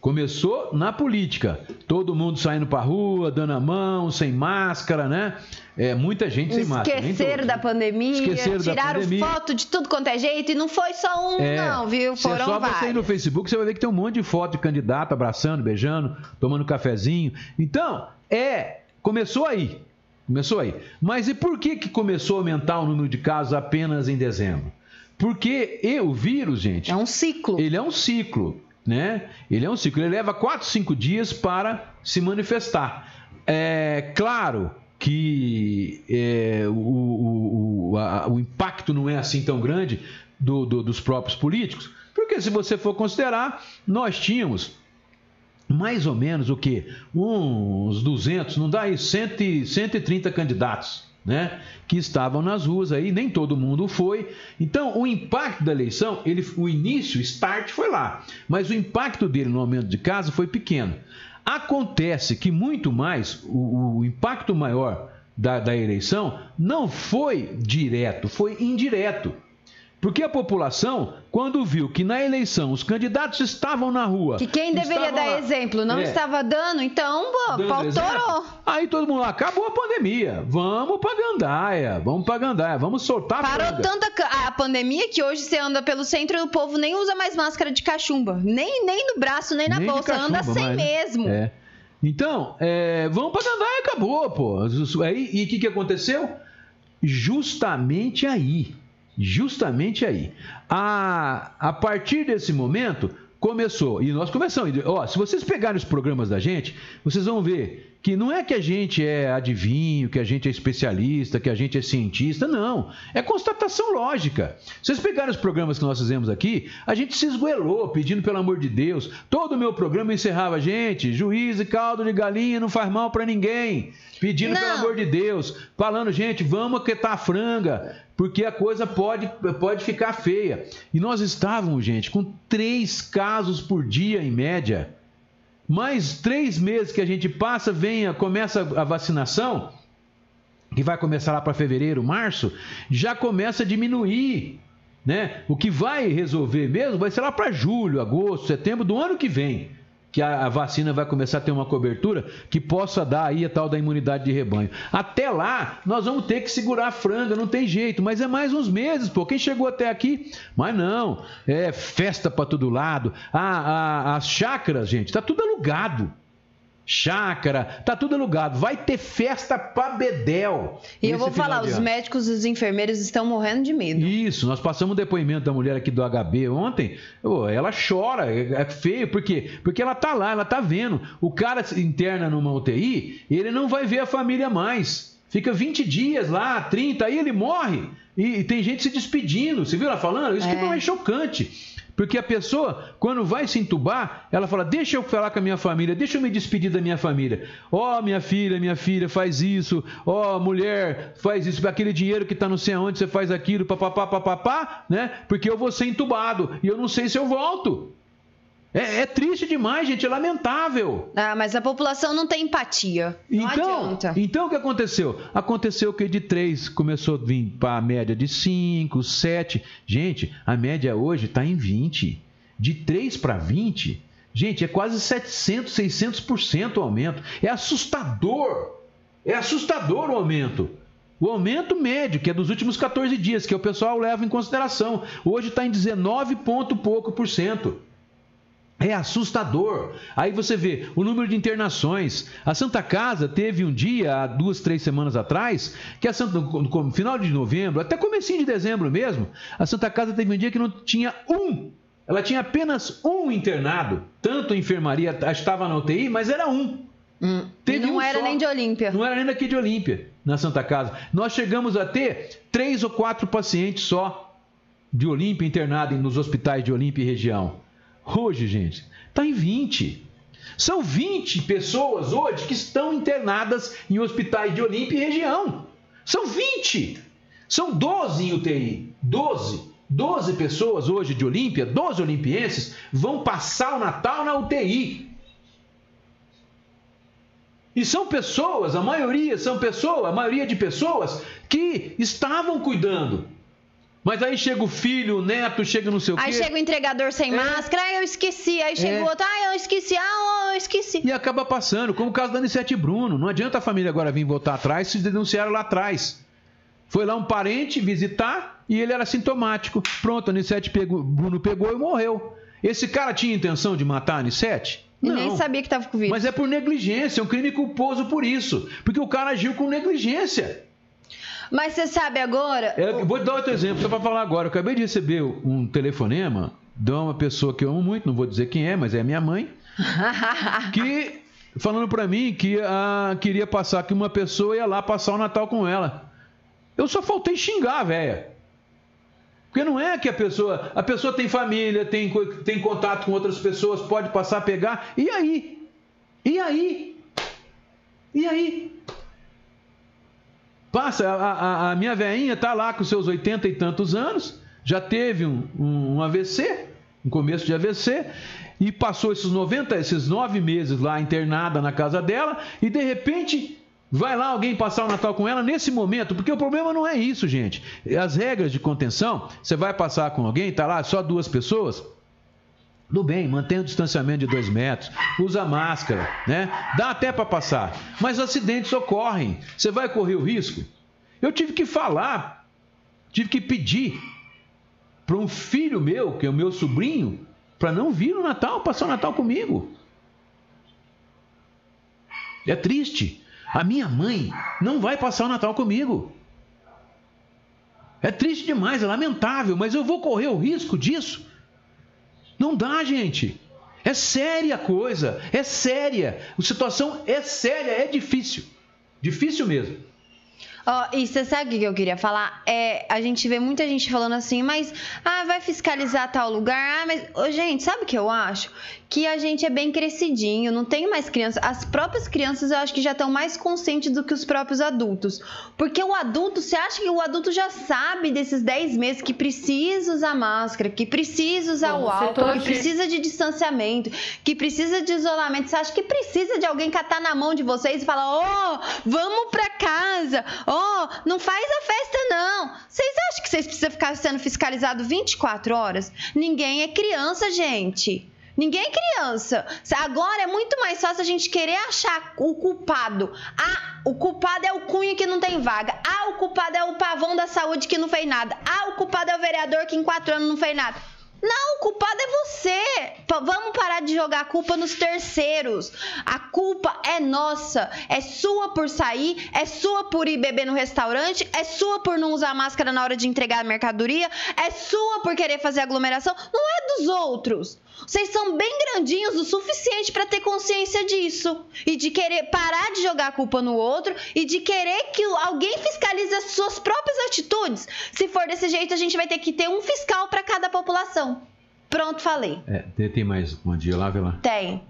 Começou na política. Todo mundo saindo pra rua, dando a mão, sem máscara, né? É, muita gente sem máscara. nem Esqueceram todos. da pandemia, Esqueceram tiraram pandemia. foto de tudo quanto é jeito e não foi só um, É, não, viu? é Foram só você ir vários. no Facebook, você vai ver que tem um monte de foto de candidato abraçando, beijando, tomando cafezinho. Então, é, começou aí. Começou aí. Mas e por que, que começou a aumentar o número de casos apenas em dezembro? Porque e, o vírus, gente. É um ciclo. Ele é um ciclo, né? Ele é um ciclo. Ele leva 4, 5 dias para se manifestar. É claro que é, o, o, o, a- o impacto não é assim tão grande do- do- dos próprios políticos, porque se você for considerar, nós tínhamos mais ou menos o que? Uns 200, não dá 100, 130 candidatos, né? Que estavam nas ruas aí, nem todo mundo foi. Então, o impacto da eleição, ele, o início, o start foi lá, mas o impacto dele no aumento de casos foi pequeno. Acontece que muito mais, o, o impacto maior da, da eleição não foi direto, foi indireto. Porque a população, quando viu que na eleição os candidatos estavam na rua. Que quem deveria dar lá- exemplo não É, estava dando, então, torou. Aí todo mundo lá, acabou a pandemia. Vamos pra gandaia, vamos pra gandaia, vamos soltar a Parou tanta a pandemia que hoje você anda pelo centro e o povo nem usa mais máscara de cachumba. Nem, nem no braço, nem na Nem bolsa. anda cachumba sem mais, né? mesmo. É. Então, é, vamos pra gandaia acabou, pô. E o que, que aconteceu? Justamente aí. Justamente aí. A, a partir desse momento, começou. E nós começamos. Ó, se vocês pegarem os programas da gente, vocês vão ver que não é que a gente é adivinho, que a gente é especialista, que a gente é cientista, não. É constatação lógica. Se vocês pegarem os programas que nós fizemos aqui, a gente se esgoelou pedindo pelo amor de Deus. Todo o meu programa encerrava, gente, juiz e caldo de galinha não faz mal para ninguém. Pedindo pelo Não. amor de Deus, falando, gente, vamos aquietar a franga, porque a coisa pode, pode ficar feia. E nós estávamos, gente, com três casos por dia em média. Mais três meses que a gente passa, vem, a- começa a vacinação, que vai começar lá para fevereiro, março, já começa a diminuir. Né? O que vai resolver mesmo vai ser lá para julho, agosto, setembro do ano que vem. Que a, vacina vai começar a ter uma cobertura que possa dar aí a tal da imunidade de rebanho. Até lá, nós vamos ter que segurar a franga, não tem jeito, mas é mais uns meses, pô. Quem chegou até aqui, mas não, é festa para todo lado. A, a- as chácaras, gente, tá tudo alugado. Chácara, tá tudo alugado. Vai ter festa pra Bedel. E eu vou falar, os médicos e os enfermeiros estão morrendo de medo. Isso, nós passamos um depoimento da mulher aqui do HB ontem. Ela chora, é é feio, por quê? Porque ela tá lá, ela tá vendo. O cara se interna numa UTI, ele não vai ver a família mais. Fica 20 dias lá, 30, aí ele morre. E, e tem gente se despedindo. Você viu ela falando? Isso que É. não é chocante. Porque a pessoa, quando vai se entubar, ela fala: Deixa eu falar com a minha família, deixa eu me despedir da minha família. Ó, minha filha, minha filha, faz isso. Ó, mulher, faz isso. Aquele dinheiro que tá não sei aonde, você faz aquilo, papapá, papapá, né? Porque eu vou ser entubado e eu não sei se eu volto. É, é triste demais, gente, é lamentável. Ah, mas a população não tem empatia. Não Então, adianta. então o que aconteceu? Aconteceu que de 3 começou a vir para a média de 5, 7. Gente, a média hoje está em 20. De 3 para 20, gente, é quase 700, 600% o aumento. É assustador. É assustador o aumento. O aumento médio, que é dos últimos 14 dias, que o pessoal leva em consideração. Hoje está em 19 ponto pouco por cento. É assustador. Aí você vê o número de internações. A Santa Casa teve um dia, há duas, três semanas atrás, que a Santa, no final de novembro, até comecinho de dezembro mesmo, a Santa Casa teve um dia que não tinha um. Ela tinha apenas um internado. Tanto a enfermaria estava na UTI, mas era um. Hum. E não um era só. nem de Olímpia. Não era nem daqui de Olímpia, na Santa Casa. Nós chegamos a ter três ou quatro pacientes só de Olímpia internados nos hospitais de Olímpia e região. Hoje, gente, está em 20. São 20 pessoas hoje que estão internadas em hospitais de Olímpia e região. São 20. São 12 em UTI. 12. 12 pessoas hoje de Olímpia, 12 olimpienses, vão passar o Natal na UTI. E são pessoas, a maioria são pessoas, a maioria de pessoas que estavam cuidando. Mas aí chega o filho, o neto, chega não sei o quê. Aí chega o entregador sem máscara, ah, eu esqueci. Aí chega É. o outro, ah, eu esqueci, ah, eu esqueci. E acaba passando, como o caso da Anissete Bruno. Não adianta a família agora vir voltar atrás se denunciaram lá atrás. Foi lá um parente visitar e ele era sintomático. Pronto, a Anissete pegou, Bruno pegou e morreu. Esse cara tinha intenção de matar a Anissete? Não. nem sabia que tava com vírus. Mas é por negligência, é um crime culposo por isso. Porque o cara agiu com negligência. Mas você sabe agora. É, eu vou dar outro exemplo, só para falar agora. Eu acabei de receber um telefonema de uma pessoa que eu amo muito, não vou dizer quem é, mas é minha mãe, que falando para mim que ah, queria passar que uma pessoa ia lá passar o Natal com ela. Eu só faltei xingar, velha. Porque não é que a pessoa, a pessoa tem família, tem, tem contato com outras pessoas, pode passar a pegar. E aí? E aí? E aí? Passa, a, a- a minha veinha tá lá com seus oitenta e tantos anos, já teve um, um, um AVC, um começo de AVC, e passou esses 90, esses nove meses lá internada na casa dela, e de repente vai lá alguém passar o Natal com ela nesse momento, porque o problema não é isso, gente. As regras de contenção, você vai passar com alguém, tá lá só duas pessoas, tudo bem, mantenha o distanciamento de dois metros, usa máscara, né? Dá até para passar. Mas acidentes ocorrem. Você vai correr o risco? Eu tive que falar, tive que pedir para um filho meu, que é o meu sobrinho, para não vir no Natal, passar o Natal comigo. É triste. A minha mãe não vai passar o Natal comigo. É triste demais, é lamentável, mas eu vou correr o risco disso. Não dá, gente. É séria a coisa, é séria. A situação é séria, é difícil. Difícil mesmo. Ó, e você sabe o que eu queria falar? É, a gente vê muita gente falando assim, mas ah, vai fiscalizar tal lugar. Ah, mas. Ô, gente, sabe o que eu acho? Que a gente é bem crescidinho, não tem mais crianças. As próprias crianças eu acho que já estão mais conscientes do que os próprios adultos. Porque o adulto, você acha que o adulto já sabe desses 10 meses que precisa usar máscara, que precisa usar Bom, o álcool, que precisa de distanciamento, que precisa de isolamento. Você acha que precisa de alguém catar na mão de vocês e falar: ó, vamos pra casa, ó, não faz a festa não. Vocês acham que vocês precisam ficar sendo fiscalizados 24 horas? Ninguém é criança, gente. Ninguém é criança. Agora é muito mais fácil a gente querer achar o culpado. Ah, o culpado é o cunho que não tem vaga. Ah, o culpado é o pavão da saúde que não fez nada. Ah, o culpado é o vereador que em quatro anos não fez nada. Não, o culpado é você. Vamos parar de jogar a culpa nos terceiros. A culpa é nossa. É sua por sair, é sua por ir beber no restaurante, é sua por não usar máscara na hora de entregar a mercadoria, é sua por querer fazer aglomeração. Não é dos outros. Vocês são bem grandinhos o suficiente para ter consciência disso e de querer parar de jogar a culpa no outro e de querer que alguém fiscalize as suas próprias atitudes. Se for desse jeito, a gente vai ter que ter um fiscal para cada população. Pronto, falei. É, tem, mais bom dia lá, vê lá. Tem.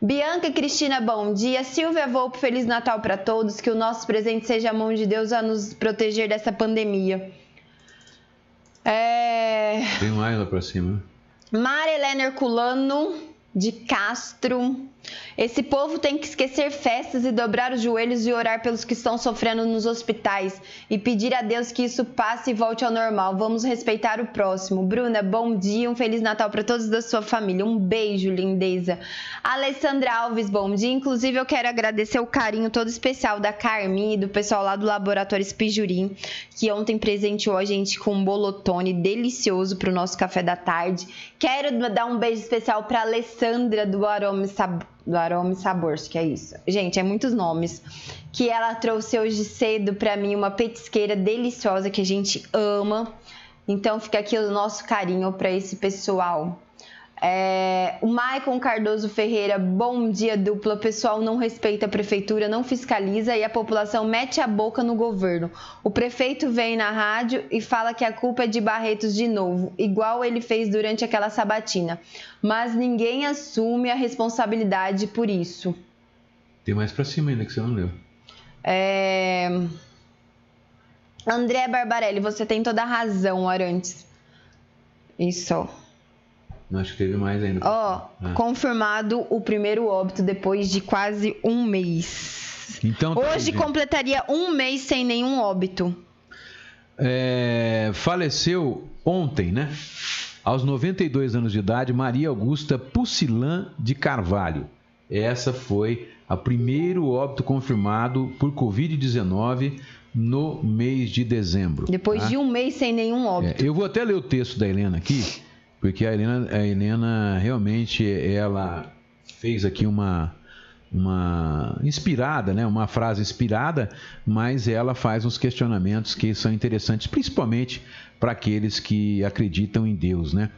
Bianca Cristina, bom dia. Silvia Volpe, Feliz Natal para todos. Que o nosso presente seja a mão de Deus a nos proteger dessa pandemia. É... Tem mais lá pra cima. Mara Helena Herculano de Castro. Esse povo tem que esquecer festas e dobrar os joelhos e orar pelos que estão sofrendo nos hospitais e pedir a Deus que isso passe e volte ao normal. Vamos respeitar o próximo. Bruna, bom dia, um feliz Natal para todos da sua família. Um beijo, lindeza. Alessandra Alves, bom dia. Inclusive, eu quero agradecer o carinho todo especial da Carmin e do pessoal lá do Laboratório Espijurim, que ontem presenteou a gente com um bolotone delicioso para o nosso café da tarde. Quero dar um beijo especial para Alessandra do Aroma Sab... do Aroma e Sabores, que é isso. Gente, é muitos nomes. Que ela trouxe hoje cedo para mim uma petisqueira deliciosa que a gente ama. Então fica aqui o nosso carinho para esse pessoal. É, o Maicon Cardoso Ferreira, bom dia dupla. O pessoal não respeita a prefeitura, não fiscaliza e a população mete a boca no governo. O prefeito vem na rádio e fala que a culpa é de Barretos de novo, igual ele fez durante aquela sabatina. Mas ninguém assume a responsabilidade por isso. Tem mais pra cima ainda que você não leu. É... André Barbarelli, você tem toda a razão, Arantes. Isso. Não, acho que teve mais ainda. Ó, Ah. confirmado o primeiro óbito depois de quase um mês. Então, tá aí, Hoje gente. completaria um mês sem nenhum óbito. É, faleceu ontem, né? Aos 92 anos de idade, Maria Augusta Pucilã de Carvalho. Essa foi a primeiro óbito confirmado por Covid-19 no mês de dezembro. Depois tá? de um mês sem nenhum óbito. É, eu vou até ler o texto da Helena aqui, porque a Helena, a Helena realmente ela fez aqui uma uma inspirada, né? Uma frase inspirada, mas ela faz uns questionamentos que são interessantes, principalmente para aqueles que acreditam em Deus, né?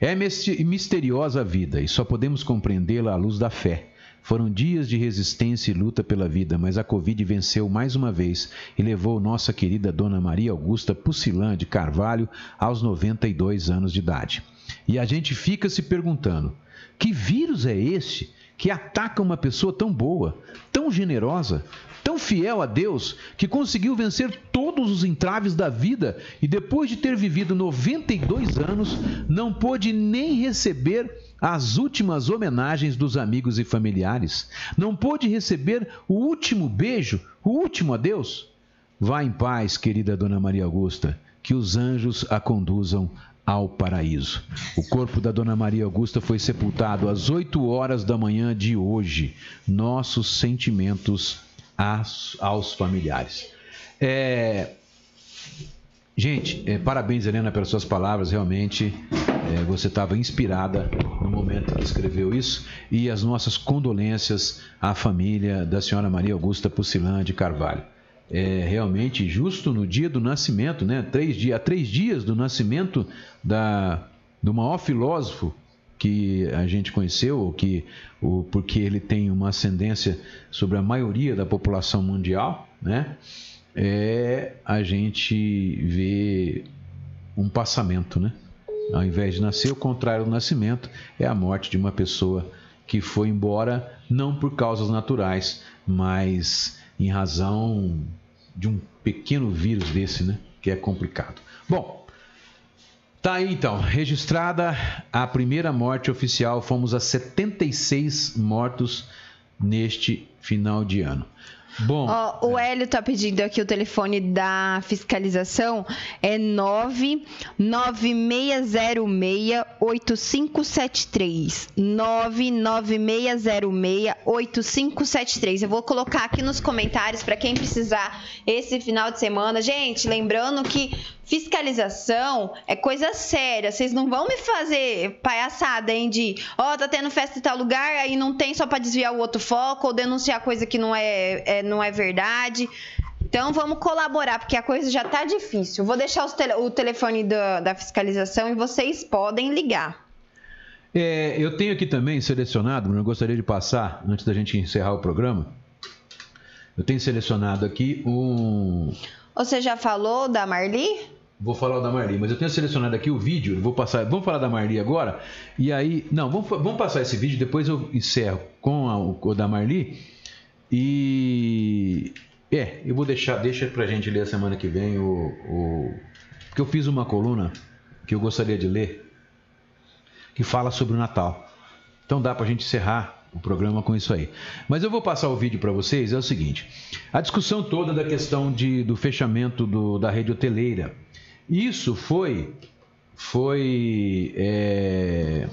É misteriosa a vida e só podemos compreendê-la à luz da fé. Foram dias de resistência e luta pela vida, mas a Covid venceu mais uma vez e levou nossa querida Dona Maria Augusta Pucilã de Carvalho aos 92 anos de idade. E a gente fica se perguntando: que vírus é este que ataca uma pessoa tão boa, tão generosa, tão fiel a Deus, que conseguiu vencer todos os entraves da vida e depois de ter vivido 92 anos, não pôde nem receber as últimas homenagens dos amigos e familiares, não pôde receber o último beijo, o último adeus? Vá em paz, querida Dona Maria Augusta, que os anjos a conduzam ao paraíso. O corpo da Dona Maria Augusta foi sepultado às 8 horas da manhã de hoje. Nossos sentimentos às- aos familiares. É, Gente, é, parabéns, Helena, pelas suas palavras. Realmente, é, você estava inspirada no momento que escreveu isso. E as nossas condolências à família da senhora Maria Augusta Pucilã de Carvalho. É realmente justo no dia do nascimento, né? Três dias, há três dias do nascimento da, do maior filósofo que a gente conheceu, que, ou porque ele tem uma ascendência sobre a maioria da população mundial, né? É a gente ver um passamento, né? Ao invés de nascer, o contrário do nascimento é a morte de uma pessoa que foi embora não por causas naturais, mas em razão de um pequeno vírus desse, né? Que é complicado. Bom, tá aí então, registrada a primeira morte oficial. Fomos a 76 mortos neste final de ano. Bom, Ó, o Hélio tá pedindo aqui o telefone da fiscalização é 996068573. 996068573. Eu vou colocar aqui nos comentários para quem precisar esse final de semana. Gente, lembrando que fiscalização é coisa séria. Vocês não vão me fazer palhaçada, hein? De, ó, tá tendo festa em tal lugar, aí não tem só para desviar o outro foco ou denunciar coisa que não é, é- não é verdade. Então vamos colaborar, porque a coisa já tá difícil. Vou deixar tele- o telefone da, da fiscalização e vocês podem ligar. é, eu tenho aqui também selecionado, eu gostaria de passar, antes da gente encerrar o programa, eu tenho selecionado aqui um. Você já falou da Marli? Vou falar da Marli, mas eu tenho selecionado aqui o vídeo. Vou passar, vamos falar da Marli agora. E aí, não, vamos, vamos passar esse vídeo. Depois eu encerro com a- o da Marli. E é, eu vou deixar, deixa pra gente ler a semana que vem o, o porque eu fiz uma coluna que eu gostaria de ler que fala sobre o Natal. Então dá pra gente encerrar o programa com isso aí. Mas eu vou passar o vídeo para vocês. É o seguinte: a discussão toda da questão de, do fechamento do- da rede hoteleira. Isso foi foi é,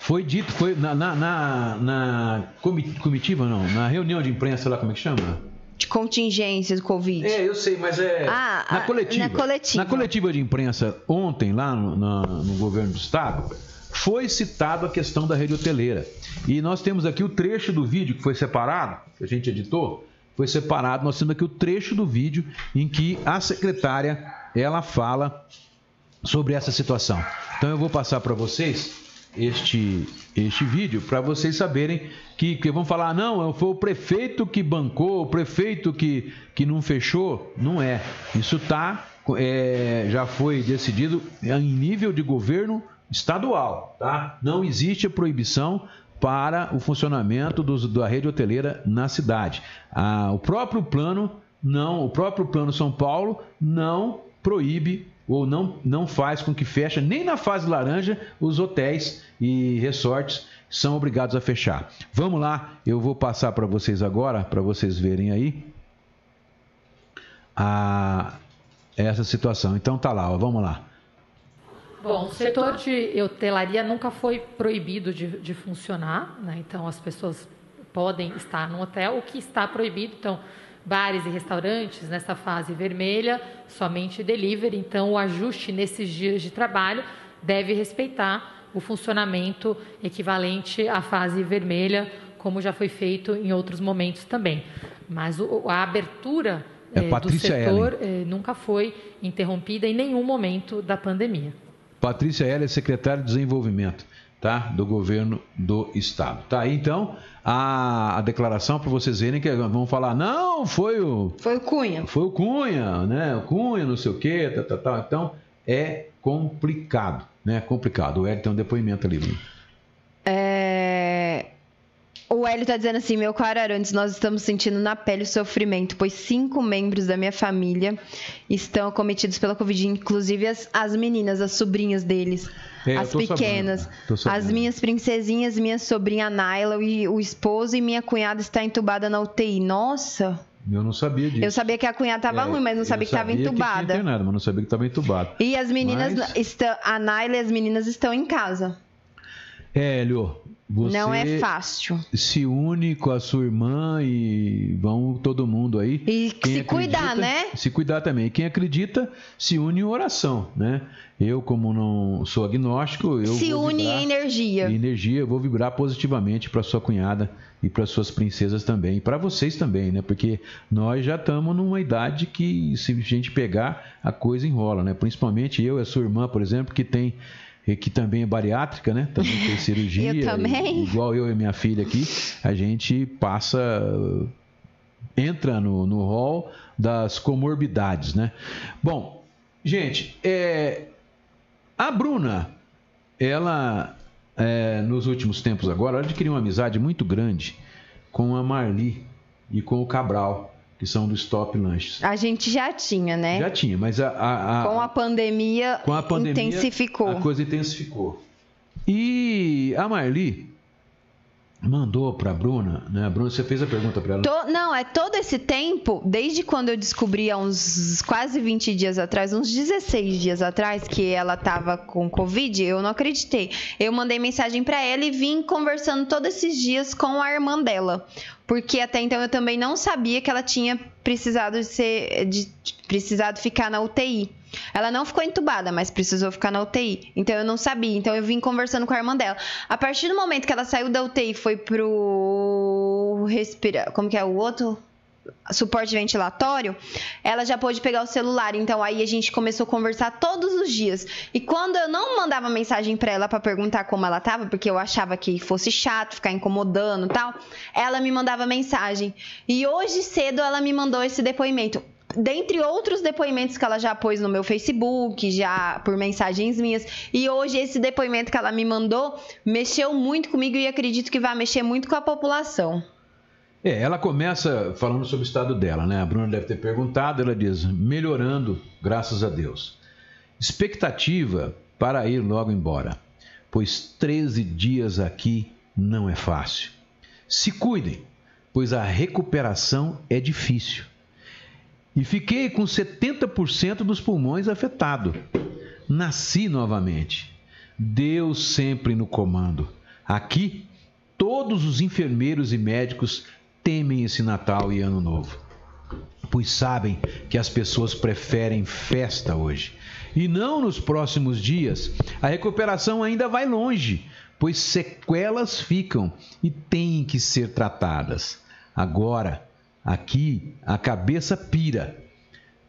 foi dito foi na, na, na, na comi- comitiva não na reunião de imprensa lá como é que chama De contingência do Covid. é, eu sei, mas é. Ah, na ah, coletiva. na coletiva. Na coletiva de imprensa ontem, lá no, na- no governo do estado, foi citado a questão da rede hoteleira. E nós temos aqui o trecho do vídeo que foi separado, que a gente editou, foi separado. Nós temos aqui o trecho do vídeo em que a secretária ela fala sobre essa situação. Então eu vou passar para vocês este este vídeo para vocês saberem que, que vão falar não foi o prefeito que bancou o prefeito que, que não fechou não é isso tá é, já foi decidido em nível de governo estadual tá não existe a proibição para o funcionamento dos, da rede hoteleira na cidade Ah, o próprio plano não o próprio plano São Paulo não proíbe ou não, não faz com que feche, nem na fase laranja, os hotéis e resorts são obrigados a fechar. Vamos lá, eu vou passar para vocês agora, para vocês verem aí a, essa situação. Então tá lá, ó, vamos lá. Bom, o setor de hotelaria nunca foi proibido de, de funcionar, né? então as pessoas podem estar no hotel. O que está proibido, então, bares e restaurantes nessa fase vermelha, somente delivery. Então, o ajuste nesses dias de trabalho deve respeitar o funcionamento equivalente à fase vermelha, como já foi feito em outros momentos também. Mas o- a abertura É eh, do setor eh, nunca foi interrompida em nenhum momento da pandemia. Patrícia Heller, secretária de Desenvolvimento, tá? Do governo do estado. Tá aí então a, a declaração para vocês verem que vão falar, não, foi o Foi o Cunha. foi o Cunha, né? O Cunha, não sei o quê, tal, tal, tal. Então é complicado, né? Complicado. O Hélio tem um depoimento ali. Bruno. É... O Hélio tá dizendo assim, meu caro Arantes, nós estamos sentindo na pele o sofrimento, pois cinco membros da minha família estão acometidos pela Covid, inclusive as, as meninas, as sobrinhas deles, É, as sabendo, pequenas. tô sabendo. As minhas princesinhas, minha sobrinha Naila e o esposo e minha cunhada está entubada na UTI. Nossa, Eu não sabia disso. eu sabia que a cunhada tava É, ruim, mas não eu sabia que estava sabia tinha entubada. internado, mas não sabia que estava entubado. E as meninas Mas- estão, a Naila e as meninas estão em casa. Hélio, você Não é fácil. se une com a sua irmã e vão todo mundo aí. E Quem se cuidar, né? Se cuidar também. Quem acredita, se une em oração, né? Eu, como não sou agnóstico, eu Se une em energia. em energia, eu vou vibrar positivamente para sua cunhada e para suas princesas também, e para vocês também, né? Porque nós já estamos numa idade que se a gente pegar, a coisa enrola, né? Principalmente eu e a sua irmã, por exemplo, que tem e que também é bariátrica, né? Também fez cirurgia. Eu também. igual eu e minha filha aqui, a gente passa. entra no, no hall das comorbidades, né? Bom, gente, é, a Bruna, ela, é, nos últimos tempos agora, ela adquiriu uma amizade muito grande com a Marli e com o Cabral, que são do Stop Lanches. A gente já tinha, né? Já tinha, mas a, a- a- Com a pandemia, com a pandemia intensificou. a coisa intensificou. E a Marli mandou para a Bruna, né? Bruna, você fez a pergunta para ela. To- não, é todo esse tempo, desde quando eu descobri há uns quase 20 dias atrás, uns 16 dias atrás, que ela tava com Covid, eu não acreditei. Eu mandei mensagem pra ela e vim conversando todos esses dias com a irmã dela. Porque até então eu também não sabia que ela tinha precisado ser. De- precisado ficar na UTI. Ela não ficou entubada, mas precisou ficar na UTI. Então eu não sabia. Então eu vim conversando com a irmã dela. A partir do momento que ela saiu da UTI e foi pro respira, como que é o outro? Suporte ventilatório, ela já pôde pegar o celular. Então aí a gente começou a conversar todos os dias. E quando eu não mandava mensagem pra ela pra perguntar como ela tava, porque eu achava que fosse chato ficar incomodando, tal, ela me mandava mensagem. E hoje cedo ela me mandou esse depoimento dentre outros depoimentos que ela já pôs no meu Facebook, já por mensagens minhas. E hoje esse depoimento que ela me mandou mexeu muito comigo e acredito que vai mexer muito com a população. É, ela começa falando sobre o estado dela, né? A Bruna deve ter perguntado, ela diz: melhorando, graças a Deus. Expectativa para ir logo embora, pois 13 dias aqui não é fácil. Se cuidem, pois a recuperação é difícil. E fiquei com 70% dos pulmões afetados. Nasci novamente. Deus sempre no comando. Aqui, todos os enfermeiros e médicos temem esse Natal e Ano Novo, pois sabem que as pessoas preferem festa hoje. E não nos próximos dias. A recuperação ainda vai longe, pois sequelas ficam e têm que ser tratadas. Agora, aqui, a cabeça pira.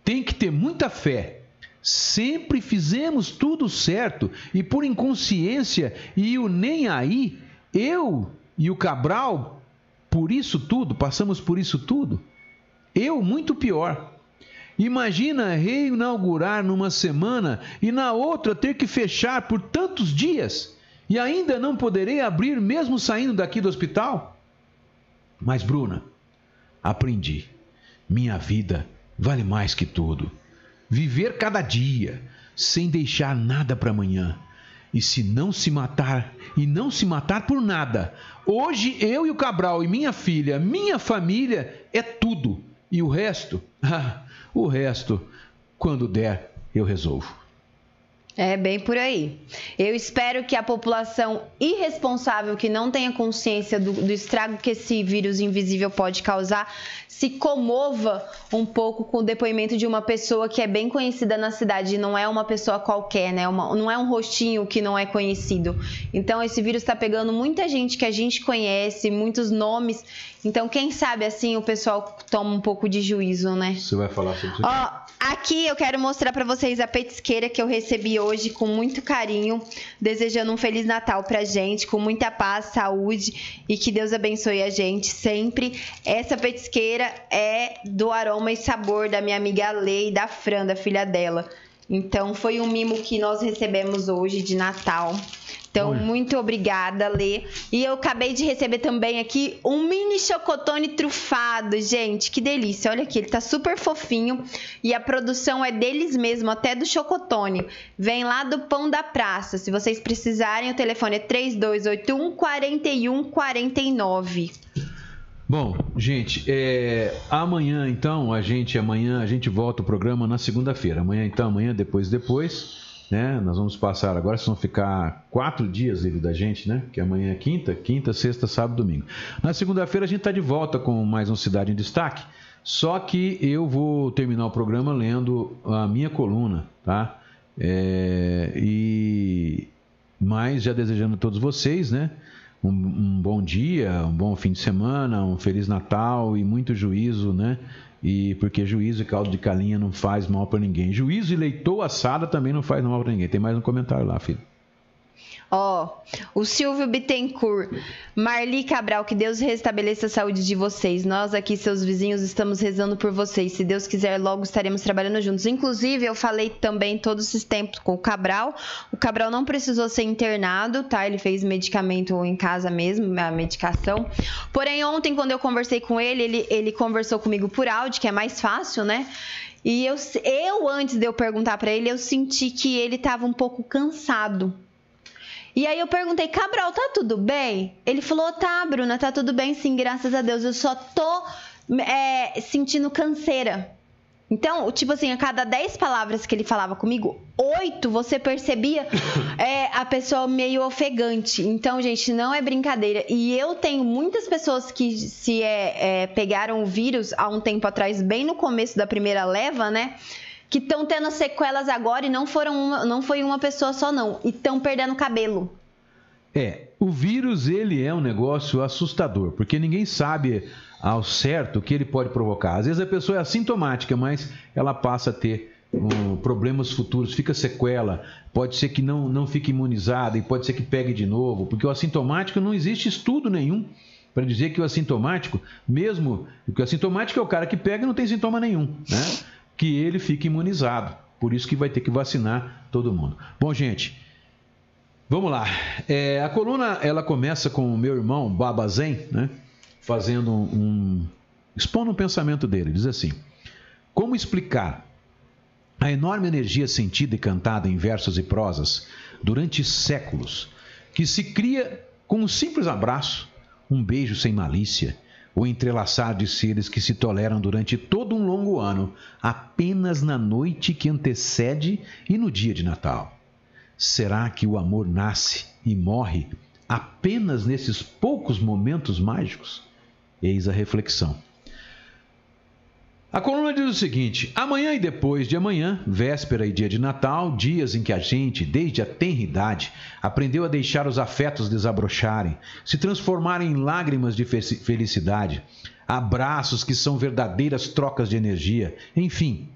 Tem que ter muita fé. Sempre fizemos tudo certo e por inconsciência e o nem aí, eu e o Cabral, por isso tudo, passamos por isso tudo. Eu muito pior. Imagina reinaugurar numa semana e na outra ter que fechar por tantos dias e ainda não poderei abrir mesmo saindo daqui do hospital? Mas, Bruna, aprendi. Minha vida vale mais que tudo. Viver cada dia, sem deixar nada para amanhã. E se não se matar, e não se matar por nada, hoje eu e o Cabral e minha filha, minha família é tudo. E o resto, ah, o resto, quando der, eu resolvo. É bem por aí. Eu espero que a população irresponsável que não tenha consciência do, do estrago que esse vírus invisível pode causar se comova um pouco com o depoimento de uma pessoa que é bem conhecida na cidade. Não é uma pessoa qualquer, né? Uma- não é um rostinho que não é conhecido. Então esse vírus está pegando muita gente que a gente conhece, muitos nomes. Então quem sabe assim o pessoal toma um pouco de juízo, né? Você vai falar sobre isso? Ó, aqui eu quero mostrar pra vocês a petisqueira que eu recebi hoje com muito carinho, desejando um feliz Natal pra gente, com muita paz, saúde e que Deus abençoe a gente sempre. Essa petisqueira é do aroma e sabor da minha amiga Lei da Fran, da filha dela. Então foi um mimo que nós recebemos hoje de Natal. Então, Olha. muito obrigada, Lê. E eu acabei de receber também aqui um mini chocotone trufado, gente. Que delícia. Olha aqui, ele tá super fofinho. E a produção é deles mesmo, até do chocotone. Vem lá do Pão da Praça. Se vocês precisarem, o telefone é 3281 4149. Bom, gente, é, amanhã então a gente amanhã a gente volta o programa na segunda-feira. Amanhã então amanhã depois depois, né? Nós vamos passar agora vocês vão ficar quatro dias livre da gente, né? Que amanhã é quinta, quinta, sexta, sábado, domingo. Na segunda-feira a gente está de volta com mais um Cidade em Destaque. Só que eu vou terminar o programa lendo a minha coluna, tá? É, e mas já desejando a todos vocês, né? Um, um bom dia, um bom fim de semana, um feliz Natal e muito juízo, né? E porque juízo e caldo de calinha não faz mal para ninguém. Juízo e leitoa assada também não faz mal para ninguém. Tem mais um comentário lá, filho. Ó, o Silvio Bittencourt, Marli Cabral, que Deus restabeleça a saúde de vocês. Nós aqui, seus vizinhos, estamos rezando por vocês. Se Deus quiser, logo estaremos trabalhando juntos. Inclusive, eu falei também todos esses tempos com o Cabral. O Cabral não precisou ser internado, tá? Ele fez medicamento em casa mesmo, a medicação. Porém, ontem, quando eu conversei com ele, ele, ele conversou comigo por áudio, que é mais fácil, né? E eu, eu antes de eu perguntar para ele, eu senti que ele estava um pouco cansado. E aí eu perguntei, Cabral, tá tudo bem? Ele falou, tá, Bruna, tá tudo bem sim, graças a Deus. Eu só tô é, sentindo canseira. Então, tipo assim, a cada 10 palavras que ele falava comigo, oito você percebia é, a pessoa meio ofegante. Então, gente, não é brincadeira. E eu tenho muitas pessoas que se é, é, pegaram o vírus há um tempo atrás, bem no começo da primeira leva, né? Que estão tendo sequelas agora e não foram uma, não foi uma pessoa só, não. E estão perdendo cabelo. É, o vírus ele é um negócio assustador, porque ninguém sabe ao certo o que ele pode provocar. Às vezes a pessoa é assintomática, mas ela passa a ter um, problemas futuros, fica sequela, pode ser que não, não fique imunizada e pode ser que pegue de novo, porque o assintomático não existe estudo nenhum para dizer que o assintomático, mesmo que o assintomático é o cara que pega e não tem sintoma nenhum, né? Que ele fique imunizado. Por isso que vai ter que vacinar todo mundo. Bom, gente, vamos lá. É, a coluna ela começa com o meu irmão Babazen, né? fazendo um. expondo um pensamento dele. Diz assim: Como explicar a enorme energia sentida e cantada em versos e prosas durante séculos, que se cria com um simples abraço, um beijo sem malícia, o entrelaçar de seres que se toleram durante todo um longo ano, apenas na noite que antecede e no dia de Natal? Será que o amor nasce e morre apenas nesses poucos momentos mágicos? Eis a reflexão. A coluna diz o seguinte: amanhã e depois de amanhã, véspera e dia de Natal, dias em que a gente, desde a tenridade, aprendeu a deixar os afetos desabrocharem, se transformarem em lágrimas de felicidade, abraços que são verdadeiras trocas de energia, enfim,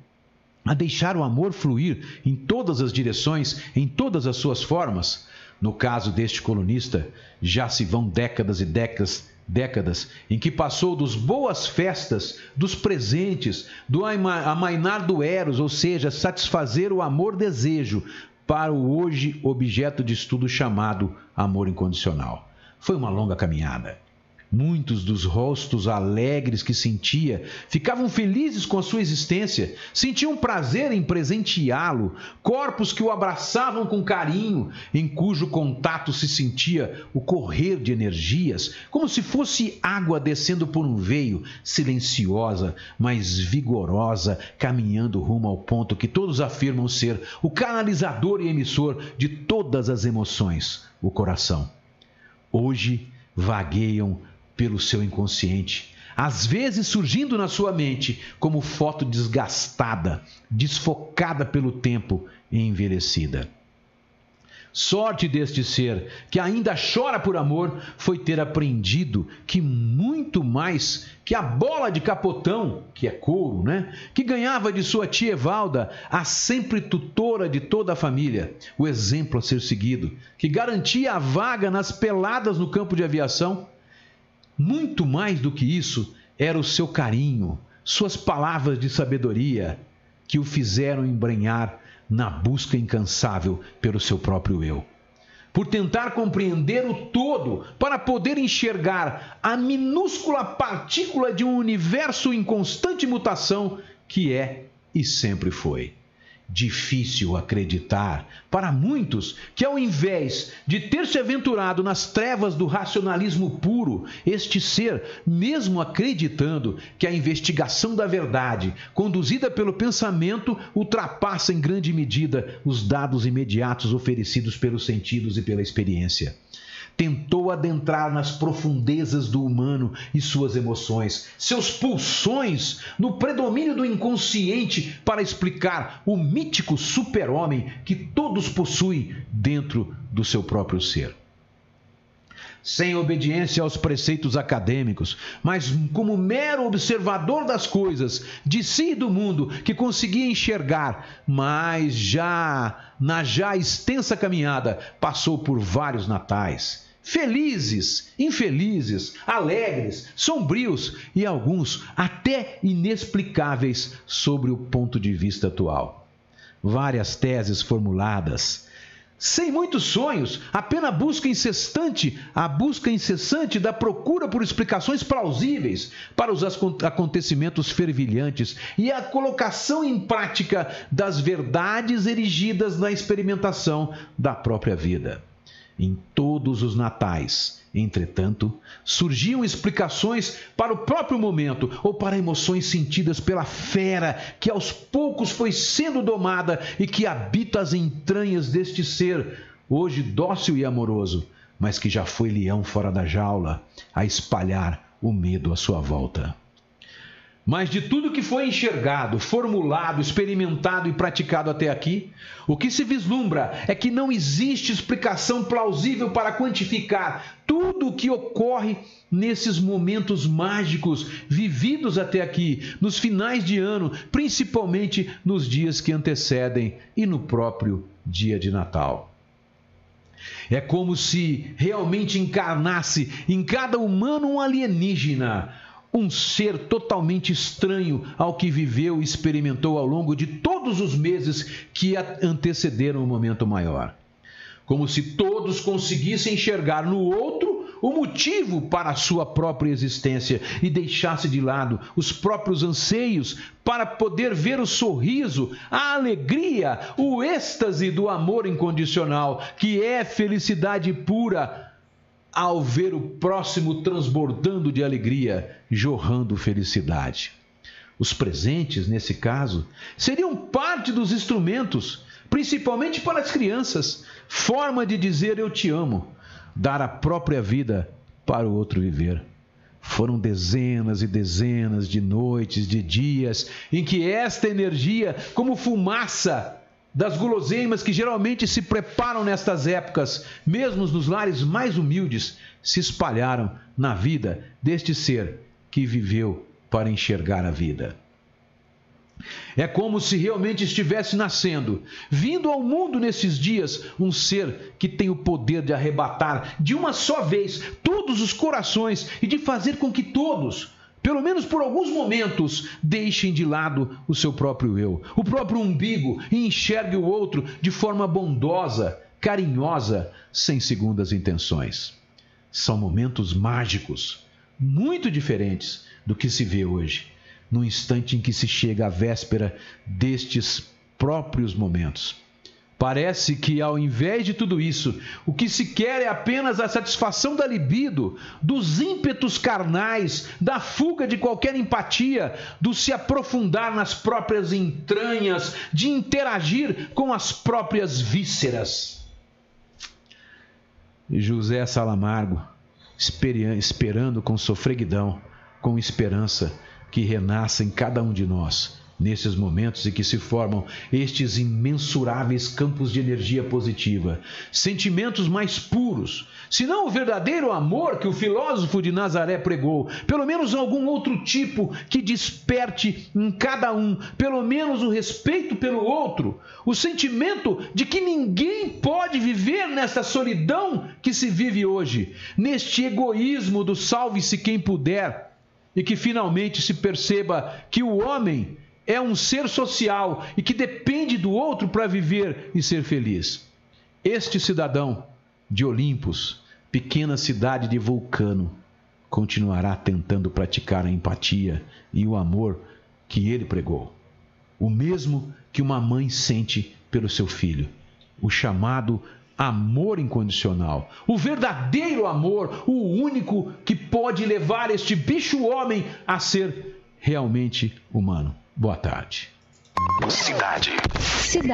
a deixar o amor fluir em todas as direções, em todas as suas formas. No caso deste colunista, já se vão décadas e décadas décadas em que passou dos boas festas, dos presentes, do amainar do eros, ou seja, satisfazer o amor-desejo, para o hoje objeto de estudo chamado amor incondicional. Foi uma longa caminhada. Muitos dos rostos alegres que sentia ficavam felizes com a sua existência, sentiam prazer em presenteá-lo, corpos que o abraçavam com carinho, em cujo contato se sentia o correr de energias, como se fosse água descendo por um veio, silenciosa, mas vigorosa, caminhando rumo ao ponto que todos afirmam ser o canalizador e emissor de todas as emoções, o coração. Hoje vagueiam pelo seu inconsciente, às vezes surgindo na sua mente como foto desgastada, desfocada pelo tempo e envelhecida. Sorte deste ser, que ainda chora por amor, foi ter aprendido que muito mais que a bola de capotão, que é couro, né? Que ganhava de sua tia Evalda, a sempre tutora de toda a família, o exemplo a ser seguido, que garantia a vaga nas peladas no campo de aviação, muito mais do que isso, era o seu carinho, suas palavras de sabedoria que o fizeram embrenhar na busca incansável pelo seu próprio eu. Por tentar compreender o todo, para poder enxergar a minúscula partícula de um universo em constante mutação que é e sempre foi difícil acreditar para muitos que, ao invés de ter se aventurado nas trevas do racionalismo puro, este ser, mesmo acreditando que a investigação da verdade, conduzida pelo pensamento, ultrapassa em grande medida os dados imediatos oferecidos pelos sentidos e pela experiência tentou adentrar nas profundezas do humano e suas emoções, seus pulsões no predomínio do inconsciente para explicar o mítico super-homem que todos possuem dentro do seu próprio ser. sem obediência aos preceitos acadêmicos, mas como mero observador das coisas, de si e do mundo, que conseguia enxergar, mas já na já extensa caminhada passou por vários natais. Felizes, infelizes, alegres, sombrios e alguns até inexplicáveis sobre o ponto de vista atual. Várias teses formuladas, sem muitos sonhos, apenas busca incessante, a busca incessante da procura por explicações plausíveis para os acontecimentos fervilhantes e a colocação em prática das verdades erigidas na experimentação da própria vida. Em todos os natais, entretanto, surgiam explicações para o próprio momento ou para emoções sentidas pela fera que aos poucos foi sendo domada e que habita as entranhas deste ser, hoje dócil e amoroso, mas que já foi leão fora da jaula, a espalhar o medo à sua volta. Mas de tudo que foi enxergado, formulado, experimentado e praticado até aqui, o que se vislumbra é que não existe explicação plausível para quantificar tudo o que ocorre nesses momentos mágicos vividos até aqui, nos finais de ano, principalmente nos dias que antecedem e no próprio dia de Natal. É como se realmente encarnasse em cada humano um alienígena um ser totalmente estranho ao que viveu e experimentou ao longo de todos os meses que antecederam o momento maior. Como se todos conseguissem enxergar no outro o motivo para a sua própria existência e deixasse de lado os próprios anseios para poder ver o sorriso, a alegria, o êxtase do amor incondicional, que é felicidade pura ao ver o próximo transbordando de alegria, jorrando felicidade. Os presentes, nesse caso, seriam parte dos instrumentos, principalmente para as crianças, forma de dizer eu te amo, dar a própria vida para o outro viver. Foram dezenas e dezenas de noites, de dias, em que esta energia, como fumaça, das guloseimas que geralmente se preparam nestas épocas, mesmo nos lares mais humildes, se espalharam na vida deste ser que viveu para enxergar a vida. É como se realmente estivesse nascendo, vindo ao mundo nesses dias, um ser que tem o poder de arrebatar de uma só vez todos os corações e de fazer com que todos, pelo menos por alguns momentos, deixem de lado o seu próprio eu, o próprio umbigo e enxergue o outro de forma bondosa, carinhosa, sem segundas intenções. São momentos mágicos, muito diferentes do que se vê hoje, no instante em que se chega à véspera destes próprios momentos. Parece que, ao invés de tudo isso, o que se quer é apenas a satisfação da libido, dos ímpetos carnais, da fuga de qualquer empatia, do se aprofundar nas próprias entranhas, de interagir com as próprias vísceras. José Salamargo, esperando com sofreguidão, com esperança que renasça em cada um de nós nesses momentos em que se formam estes imensuráveis campos de energia positiva, sentimentos mais puros, se não o verdadeiro amor que o filósofo de Nazaré pregou, pelo menos algum outro tipo que desperte em cada um, pelo menos o respeito pelo outro, o sentimento de que ninguém pode viver nessa solidão que se vive hoje, neste egoísmo do salve-se quem puder, e que finalmente se perceba que o homem é um ser social e que depende do outro para viver e ser feliz. Este cidadão de Olimpos, pequena cidade de Vulcano, continuará tentando praticar a empatia e o amor que ele pregou. O mesmo que uma mãe sente pelo seu filho. O chamado amor incondicional. O verdadeiro amor, o único que pode levar este bicho homem a ser realmente humano. Boa tarde. Cidade. Cidade.